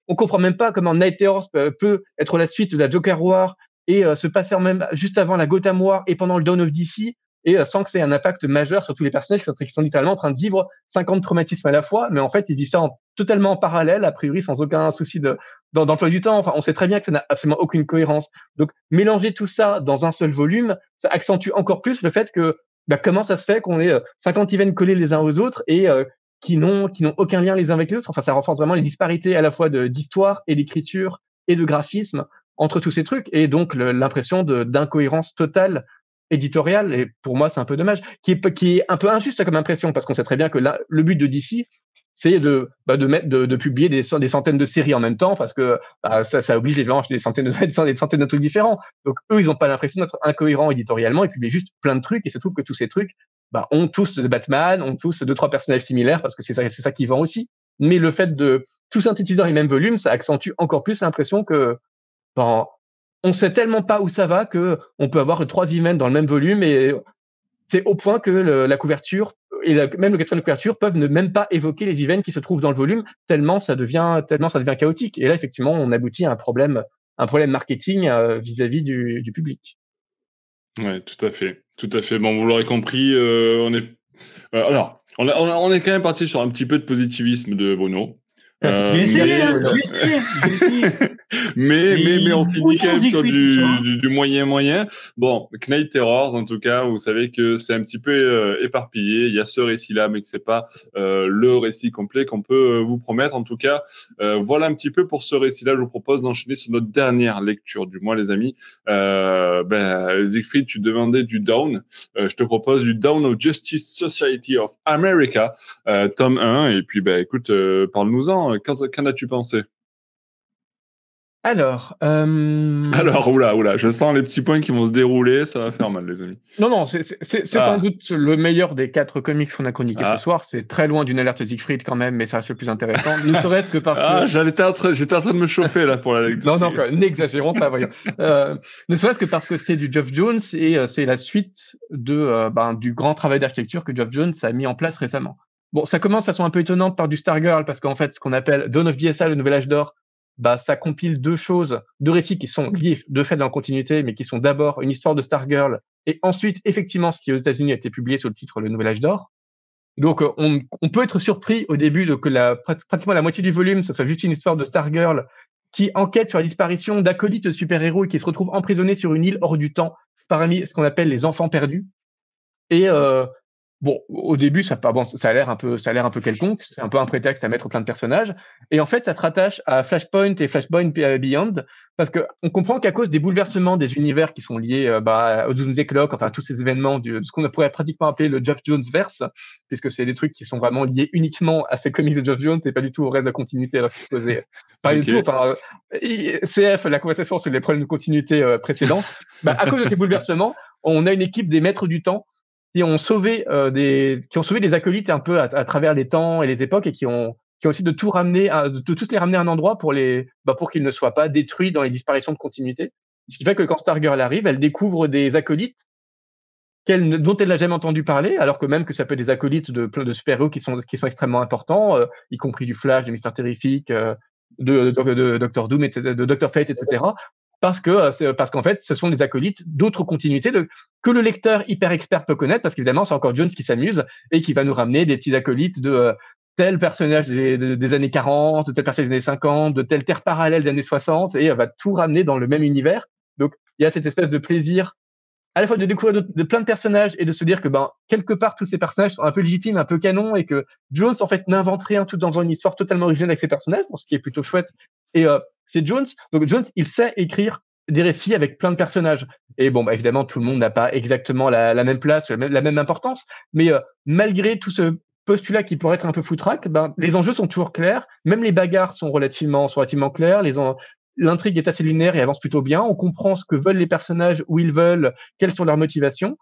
on, comprend, même pas comment Night Terror peut être la suite de la Joker War et euh, se passer même juste avant la Gotham War et pendant le Dawn of DC et euh, sans que c'est un impact majeur sur tous les personnages qui sont, littéralement en train de vivre 50 traumatismes à la fois, mais en fait ils vivent ça en, totalement en parallèle, a priori sans aucun souci de d'emploi du temps. Enfin, on sait très bien que ça n'a absolument aucune cohérence. Donc mélanger tout ça dans un seul volume, ça accentue encore plus le fait que bah, comment ça se fait qu'on ait 50 euh, events collés les uns aux autres et euh, qui n'ont qui n'ont aucun lien les uns avec les autres? Enfin, ça renforce vraiment les disparités à la fois d'histoire et d'écriture et de graphisme entre tous ces trucs et donc l'impression d'incohérence totale éditorial, et pour moi c'est un peu dommage, qui est, qui est un peu injuste comme impression, parce qu'on sait très bien que là, le but de DC, c'est de, bah, de, mettre, de, de, publier des, des centaines de séries en même temps, parce que bah, ça, ça oblige les gens à acheter des centaines de, des centaines de trucs différents. Donc eux, ils n'ont pas l'impression d'être incohérents éditorialement, ils publient juste plein de trucs, et se trouve que tous ces trucs bah, ont tous Batman, ont tous deux, trois personnages similaires, parce que c'est ça, c'est ça qui vend aussi. Mais le fait de tout synthétiser dans les mêmes volumes, ça accentue encore plus l'impression que ben, on sait tellement pas où ça va que on peut avoir trois events dans le même volume et c'est au point que la couverture et même le quatrième de couverture peuvent ne même pas évoquer les events qui se trouvent dans le volume tellement ça devient tellement ça devient chaotique et là effectivement on aboutit à un problème un problème marketing euh, vis-à-vis du, public. Ouais, tout à fait, tout à fait. Bon, vous l'aurez compris, euh, on est euh, alors on, on, est quand même parti sur un petit peu de positivisme de Bruno. Euh, essayé, hein, mais, mais, mais on finit quand même sur du, du, du, moyen moyen. Bon, Knight Terrors, en tout cas, vous savez que c'est un petit peu euh, éparpillé. Il y a ce récit-là, mais que c'est pas euh, le récit complet qu'on peut euh, vous promettre. En tout cas, voilà un petit peu pour ce récit-là. Je vous propose d'enchaîner sur notre dernière lecture du mois, les amis. ben, Siegfried, tu demandais du Down. je te propose du Down of Justice Society of America, tome 1. Et puis, ben, écoute, parle-nous-en qu'en as-tu pensé? Alors, euh... alors, oula, oula, je sens les petits points qui vont se dérouler, ça va faire mal, les amis. Non, non, c'est ah. sans doute le meilleur des quatre comics qu'on a chroniqués ah. ce soir. C'est très loin d'une alerte Siegfried quand même, mais ça reste le plus intéressant. ne serait-ce que parce ah, que. J'étais en, train, en train de me chauffer là pour la lecture. non, non, n'exagérons pas, voyons. Euh, ne serait-ce que parce que c'est du Geoff Jones et euh, c'est la suite de, euh, ben, du grand travail d'architecture que Geoff Jones a mis en place récemment. Bon, ça commence de façon un peu étonnante par du Stargirl, parce qu'en fait, ce qu'on appelle Dawn of DSA, le nouvel âge d'or, bah, ça compile deux choses, deux récits qui sont liés de fait dans la continuité, mais qui sont d'abord une histoire de Stargirl, et ensuite, effectivement, ce qui aux États-Unis a été publié sous le titre Le Nouvel Âge d'Or. Donc, euh, on, peut être surpris au début de que la, pratiquement la moitié du volume, ce soit juste une histoire de Stargirl qui enquête sur la disparition d'acolytes super-héros et qui se retrouve emprisonné sur une île hors du temps parmi ce qu'on appelle les enfants perdus. Et euh, Bon, au début, ça, bon, ça a l'air un peu, ça a l'air un peu quelconque. C'est un peu un prétexte à mettre plein de personnages. Et en fait, ça se rattache à Flashpoint et Flashpoint Beyond parce que on comprend qu'à cause des bouleversements des univers qui sont liés euh, bah, au Doomsday Clock, enfin tous ces événements du, ce qu'on pourrait pratiquement appeler le Geoff Jones verse, puisque c'est des trucs qui sont vraiment liés uniquement à ces comics de Geoff Jones et pas du tout au reste de la continuité à supposé. Pas du tout. Enfin, euh, CF, la conversation sur les problèmes de continuité euh, précédents. bah, à cause de ces bouleversements, on a une équipe des maîtres du temps qui ont sauvé euh, des qui ont sauvé des acolytes un peu à, travers les temps et les époques et qui ont qui ont aussi de tout ramener de, tous les ramener à un endroit pour les bah, pour qu'ils ne soient pas détruits dans les disparitions de continuité ce qui fait que quand Stargirl arrive elle découvre des acolytes qu'elle dont elle n'a jamais entendu parler alors que même que ça peut être des acolytes de plein de super-héros qui sont qui sont extrêmement importants euh, y compris du Flash du Mister Terrific euh, de, de, de, Doctor Doom etc., de Doctor Fate etc parce que euh, parce qu'en fait, ce sont des acolytes d'autres continuités de, que le lecteur hyper expert peut connaître, parce qu'évidemment, c'est encore Jones qui s'amuse et qui va nous ramener des petits acolytes de euh, tel personnage des, des, années 40, de tel personnage des années 50, de telle terre parallèle des années 60, et elle va tout ramener dans le même univers. Donc, il y a cette espèce de plaisir à la fois de découvrir de, plein de personnages et de se dire que ben quelque part tous ces personnages sont un peu légitimes, un peu canons et que Jones en fait n'invente rien tout dans une histoire totalement originale avec ses personnages, ce qui est plutôt chouette. Et euh, c'est Jones. Donc Jones, il sait écrire des récits avec plein de personnages. Et bon, bah, évidemment, tout le monde n'a pas exactement la, même place, la même, importance, mais euh, malgré tout ce postulat qui pourrait être un peu foutraque, ben, les enjeux sont toujours clairs, même les bagarres sont relativement, sont relativement clairs, les l'intrigue est assez linéaire et avance plutôt bien, on comprend ce que veulent les personnages, où ils veulent, quelles sont leurs motivations.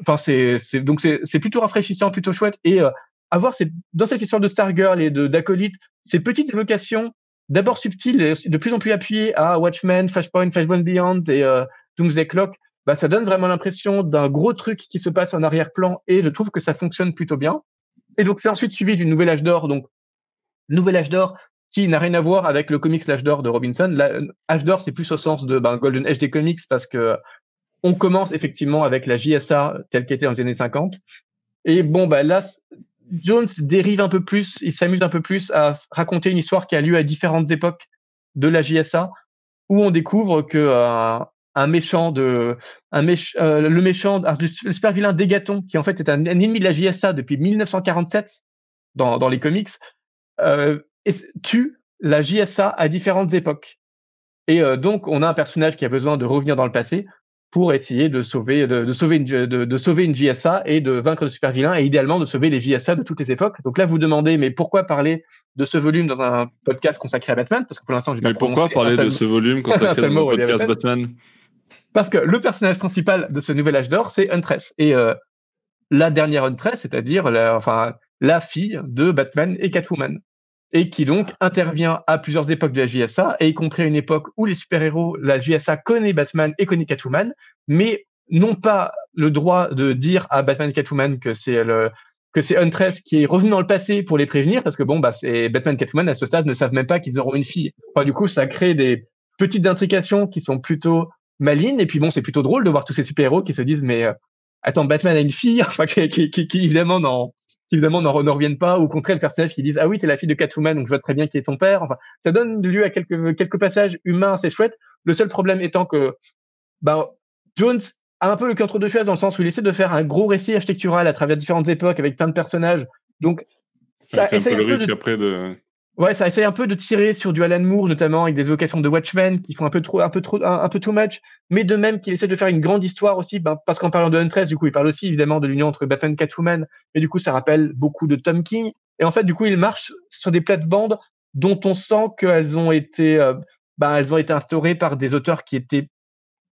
Enfin, c'est, donc c'est, plutôt rafraîchissant, plutôt chouette. Et euh, avoir dans cette histoire de Stargirl et de d'acolyte ces petites évocations d'abord subtil de plus en plus appuyé à Watchmen, Flashpoint, Flashpoint Beyond et euh, Doomsday Clock, bah, ça donne vraiment l'impression d'un gros truc qui se passe en arrière-plan et je trouve que ça fonctionne plutôt bien. Et donc c'est ensuite suivi du Nouvel Âge d'Or, donc Nouvel Âge d'Or qui n'a rien à voir avec le comics L'Âge d'Or de Robinson. L'Âge d'Or c'est plus au sens de ben, Golden Age des comics parce que on commence effectivement avec la JSA telle qu'était dans les années 50. Et bon, bah là, Jones dérive un peu plus, il s'amuse un peu plus à raconter une histoire qui a lieu à différentes époques de la JSA, où on découvre que euh, un méchant de, euh, le méchant, le super vilain Dégaton, qui en fait est un, ennemi de la JSA depuis 1947 dans, dans les comics, euh, tue la JSA à différentes époques. Et donc, on a un personnage qui a besoin de revenir dans le passé pour essayer de sauver, de, sauver, une, de, de, sauver une JSA et de vaincre le super vilain et idéalement de sauver les JSA de toutes les époques. Donc là, vous demandez, mais pourquoi parler de ce volume dans un podcast consacré à Batman? Parce que pour l'instant, j'ai Mais pourquoi parler de ce volume consacré un podcast Batman? Parce que le personnage principal de ce nouvel âge d'or, c'est Huntress. Et euh, la dernière Huntress, c'est-à-dire la, enfin, la fille de Batman et Catwoman et qui donc intervient à plusieurs époques de la JSA, et y compris à une époque où les super-héros, la JSA connaît Batman et connaît Catwoman, mais n'ont pas le droit de dire à Batman et Catwoman que c'est le que c'est Huntress qui est revenu dans le passé pour les prévenir, parce que bon, bah, c'est Batman et Catwoman à ce stade ne savent même pas qu'ils auront une fille. Enfin, du coup, ça crée des petites intrications qui sont plutôt malines, et puis bon, c'est plutôt drôle de voir tous ces super-héros qui se disent, mais euh, attends, Batman a une fille, enfin, qui, qui, qui, qui évidemment n'en évidemment n'en reviennent pas, ou au contraire le personnage qui disent ah oui t'es la fille de Catwoman donc je vois très bien qui est ton père. Enfin, ça donne lieu à quelques quelques passages humains assez chouettes. Le seul problème étant que bah, Jones a un peu le cœur entre deux chaises dans le sens où il essaie de faire un gros récit architectural à travers différentes époques avec plein de personnages. Donc ça c'est un peu le risque après de Ouais, ça essaye un peu de tirer sur du Alan Moore, notamment avec des évocations de Watchmen qui font un peu trop, un peu trop, un, peu too much, mais de même qu'il essaie de faire une grande histoire aussi, ben, parce qu'en parlant de Huntress, du coup, il parle aussi évidemment de l'union entre Batman et Catwoman, mais du coup, ça rappelle beaucoup de Tom King. Et en fait, du coup, il marche sur des plates-bandes dont on sent qu'elles ont été, euh, ben, elles ont été instaurées par des auteurs qui étaient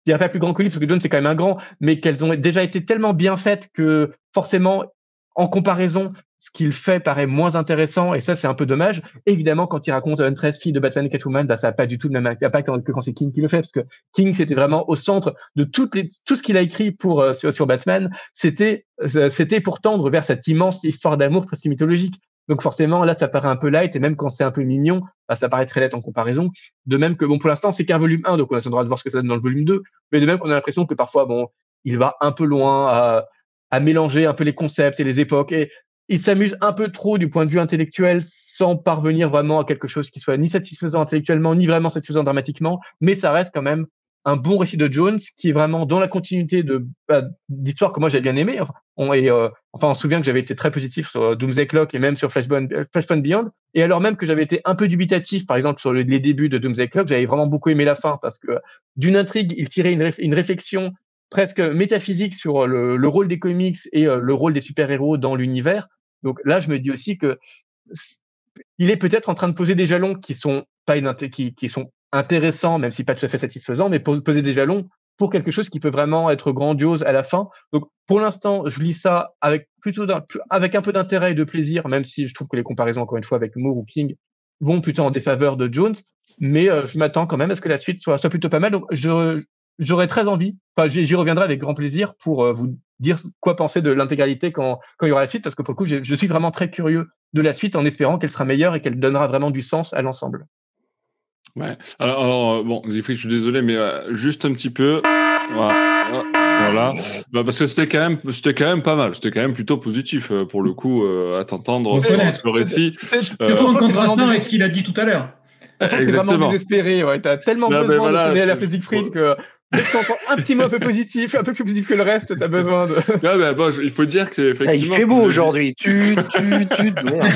bien pas plus grands que lui, parce que John c'est quand même un grand, mais qu'elles ont déjà été tellement bien faites que forcément, en comparaison, ce qu'il fait paraît moins intéressant et ça c'est un peu dommage. Évidemment, quand il raconte Huntress, fille de Batman et Catwoman, bah, ça n'a pas du tout le même impact que quand c'est King qui le fait, parce que King c'était vraiment au centre de toutes les, tout ce qu'il a écrit pour euh, sur, Batman, c'était euh, c'était pour tendre vers cette immense histoire d'amour presque mythologique. Donc forcément, là, ça paraît un peu light, et même quand c'est un peu mignon, bah, ça paraît très light en comparaison. De même que, bon, pour l'instant, c'est qu'un volume 1, donc on a droit de voir ce que ça donne dans le volume 2, mais de même qu'on a l'impression que parfois, bon, il va un peu loin à, à mélanger un peu les concepts et les époques. Et il s'amuse un peu trop du point de vue intellectuel sans parvenir vraiment à quelque chose qui soit ni satisfaisant intellectuellement, ni vraiment satisfaisant dramatiquement, mais ça reste quand même un bon récit de Jones qui est vraiment dans la continuité de bah, d'histoire que moi j'ai bien aimé. Enfin, on, et, euh, enfin, on se souvient que j'avais été très positif sur Doomsday Clock et même sur Flashpoint, Flashpoint Beyond. Et alors même que j'avais été un peu dubitatif, par exemple sur les débuts de Doomsday Clock, j'avais vraiment beaucoup aimé la fin parce que d'une intrigue, il tirait une, réflexion presque métaphysique sur le, le, rôle des comics et euh, le rôle des super-héros dans l'univers. Donc là, je me dis aussi que il est peut-être en train de poser des jalons qui sont pas qui, qui sont intéressants, même si pas tout à fait satisfaisants, mais poser des jalons pour quelque chose qui peut vraiment être grandiose à la fin. Donc pour l'instant, je lis ça avec plutôt un, avec un peu d'intérêt et de plaisir, même si je trouve que les comparaisons encore une fois avec Moore ou King vont plutôt en défaveur de Jones. Mais euh, je m'attends quand même à ce que la suite soit, soit plutôt pas mal. Donc j'aurais très envie, enfin j'y reviendrai avec grand plaisir pour euh, vous dire quoi penser de l'intégralité quand, quand il y aura la suite, parce que pour le coup, je suis vraiment très curieux de la suite en espérant qu'elle sera meilleure et qu'elle donnera vraiment du sens à l'ensemble. Ouais. Alors, euh, bon, Zifri, je suis désolé, mais euh, juste un petit peu. Voilà. Bah, parce que c'était quand même, c'était quand même pas mal. C'était quand même plutôt positif pour le coup à t'entendre le récit. Surtout en contrastant avec ce qu'il a dit tout à l'heure. Exactement. vraiment désespéré. Ouais. T'as tellement besoin de à la physique Fried que Dès que t'entends un petit mot un peu positif, un peu plus positif que le reste, t'as besoin de. Ah bah, bon, il faut dire que effectivement. Ah, il fait beau aujourd'hui. Tu, tu, tu. Merde.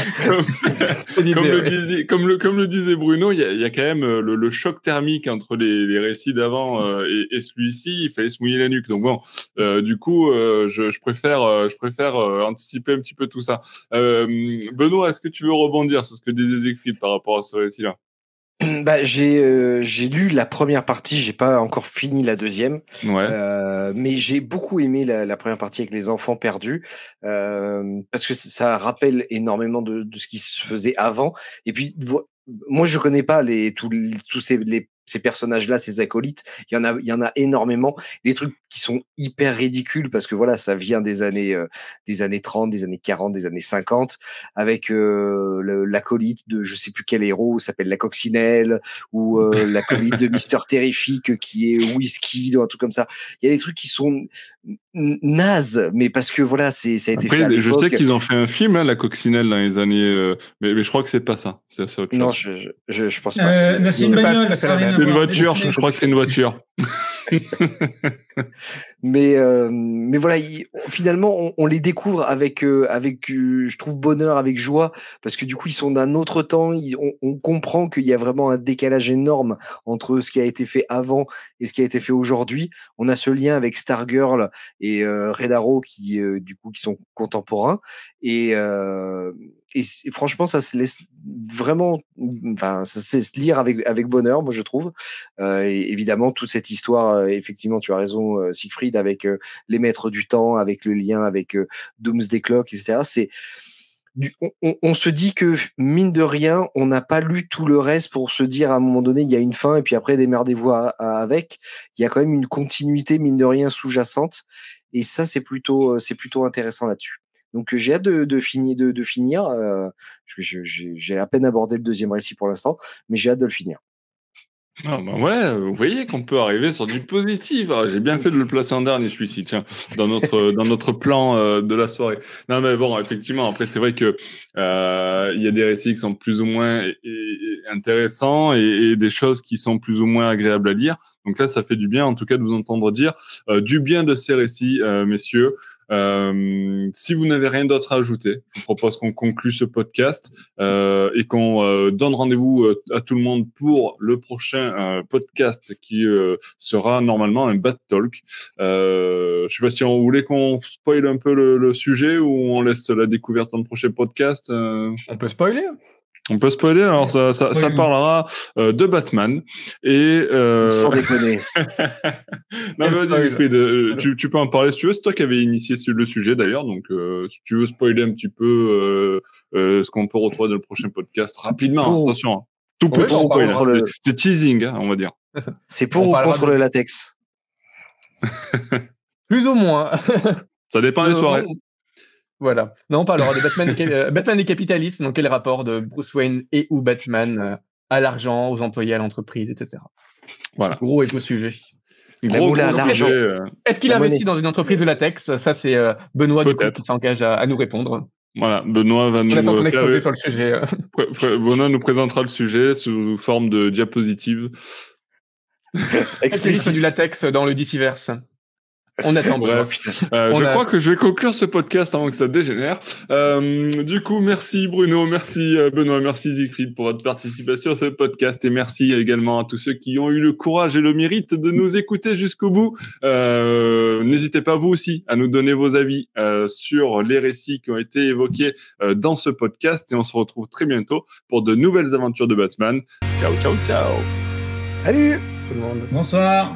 comme, le disait, comme, le, comme le disait Bruno, il y a, y a quand même euh, le, le, choc thermique entre les, les récits d'avant euh, et, et celui-ci. Il fallait se mouiller la nuque. Donc bon, euh, du coup, euh, je, je, préfère, euh, je préfère anticiper un petit peu tout ça. Benoît, est-ce que tu veux rebondir sur ce que disait Siegfried par rapport à ce récit-là? bah, j'ai euh, j'ai lu la première partie, j'ai pas encore fini la deuxième, ouais. euh, mais j'ai beaucoup aimé la, la, première partie avec les enfants perdus euh, parce que ça rappelle énormément de, de, ce qui se faisait avant. Et puis moi je connais pas les tous tous ces les ces personnages-là, ces acolytes, il y en a, il y en a énormément. Des trucs qui sont hyper ridicules parce que voilà, ça vient des années, euh, des années 30, des années 40, des années 50, avec euh, l'acolyte de je sais plus quel héros, s'appelle la coccinelle, ou euh, l'acolyte de Mister Terrifique qui est whisky, ou un truc comme ça. Il y a des trucs qui sont nazes, mais parce que voilà, c'est ça a été Après, fait. À je sais qu'ils ont fait un film, hein, la coccinelle, dans les années, euh, mais, mais je crois que c'est pas ça. C'est non, je, je, je, pense pas. Euh, c'est une. C'est une voiture. Je, je crois que c'est une voiture. mais euh, mais voilà, il, finalement, on, les découvre avec euh, avec euh, je trouve bonheur, avec joie, parce que du coup, ils sont d'un autre temps. On, comprend qu'il y a vraiment un décalage énorme entre ce qui a été fait avant et ce qui a été fait aujourd'hui. On a ce lien avec Stargirl et Red Arrow qui du coup qui sont contemporains et et franchement, ça se laisse vraiment, enfin, ça se lire avec avec bonheur, moi je trouve. Euh, évidemment, toute cette histoire, euh, effectivement, tu as raison, euh, Siegfried, avec les maîtres du temps, avec le lien avec Doomsday Clock, etc. C'est on, on, se dit que mine de rien, on n'a pas lu tout le reste pour se dire à un moment donné il y a une fin et puis après démerdez-vous avec. Il y a quand même une continuité mine de rien sous-jacente et ça c'est plutôt c'est plutôt intéressant là-dessus. Donc j'ai hâte de, finir, euh, j'ai à peine abordé le deuxième récit pour l'instant, mais j'ai hâte de le finir. Ah bah vous voyez qu'on peut arriver sur du positif. Ah, j'ai bien fait de le placer en dernier celui-ci, tiens, dans notre plan euh, de la soirée. Non mais bon, effectivement, après c'est vrai que euh, il y a des récits qui sont plus ou moins intéressants et, des choses qui sont plus ou moins agréables à lire. Donc là, ça fait du bien, en tout cas, de vous entendre dire du bien de ces récits, messieurs. Euh, si vous n'avez rien d'autre à ajouter, je vous propose qu'on conclue ce podcast euh, et qu'on euh, donne rendez-vous euh, à tout le monde pour le prochain euh, podcast qui sera normalement un Bad Talk. je sais pas si on voulait qu'on spoil un peu le, le, sujet ou on laisse la découverte dans le prochain podcast. On peut spoiler. On peut spoiler, alors ça, ça, ça parlera euh, de Batman et euh... sans déconner. non mais vas-y, euh, tu, tu peux en parler si tu veux. C'est toi qui avais initié le sujet d'ailleurs, donc euh, si tu veux spoiler un petit peu euh, ce qu'on peut retrouver dans le prochain podcast rapidement. Pour... Attention, hein. tout ouais, petit spoiler. Le... C'est teasing, hein, on va dire. C'est pour ou contre de... le latex? Plus ou moins. ça dépend des soirées. Voilà. Non, on parlera de Batman et, euh, Batman et capitalisme, donc quel rapport de Bruce Wayne et ou Batman euh, à l'argent, aux employés, à l'entreprise, etc. Voilà. Gros et beau sujet. Gros, gros l'argent. Est-ce qu'il investit dans une entreprise de latex Ça, c'est euh, Benoît du coup, qui s'engage à, à, nous répondre. Voilà, Benoît va nous faire... sur le sujet. Benoît nous présentera le sujet sous forme de diapositive. Explicite du latex dans le Diciverse. On attend. Bref, euh, On je a... crois que je vais conclure ce podcast avant que ça dégénère. Euh, du coup, merci Bruno, merci euh, Benoît, merci Siegfried pour votre participation à ce podcast et merci également à tous ceux qui ont eu le courage et le mérite de nous écouter jusqu'au bout. Euh, N'hésitez pas vous aussi à nous donner vos avis euh, sur les récits qui ont été évoqués euh, dans ce podcast et on se retrouve très bientôt pour de nouvelles aventures de Batman. Ciao, ciao, ciao. Salut tout le monde. Bonsoir.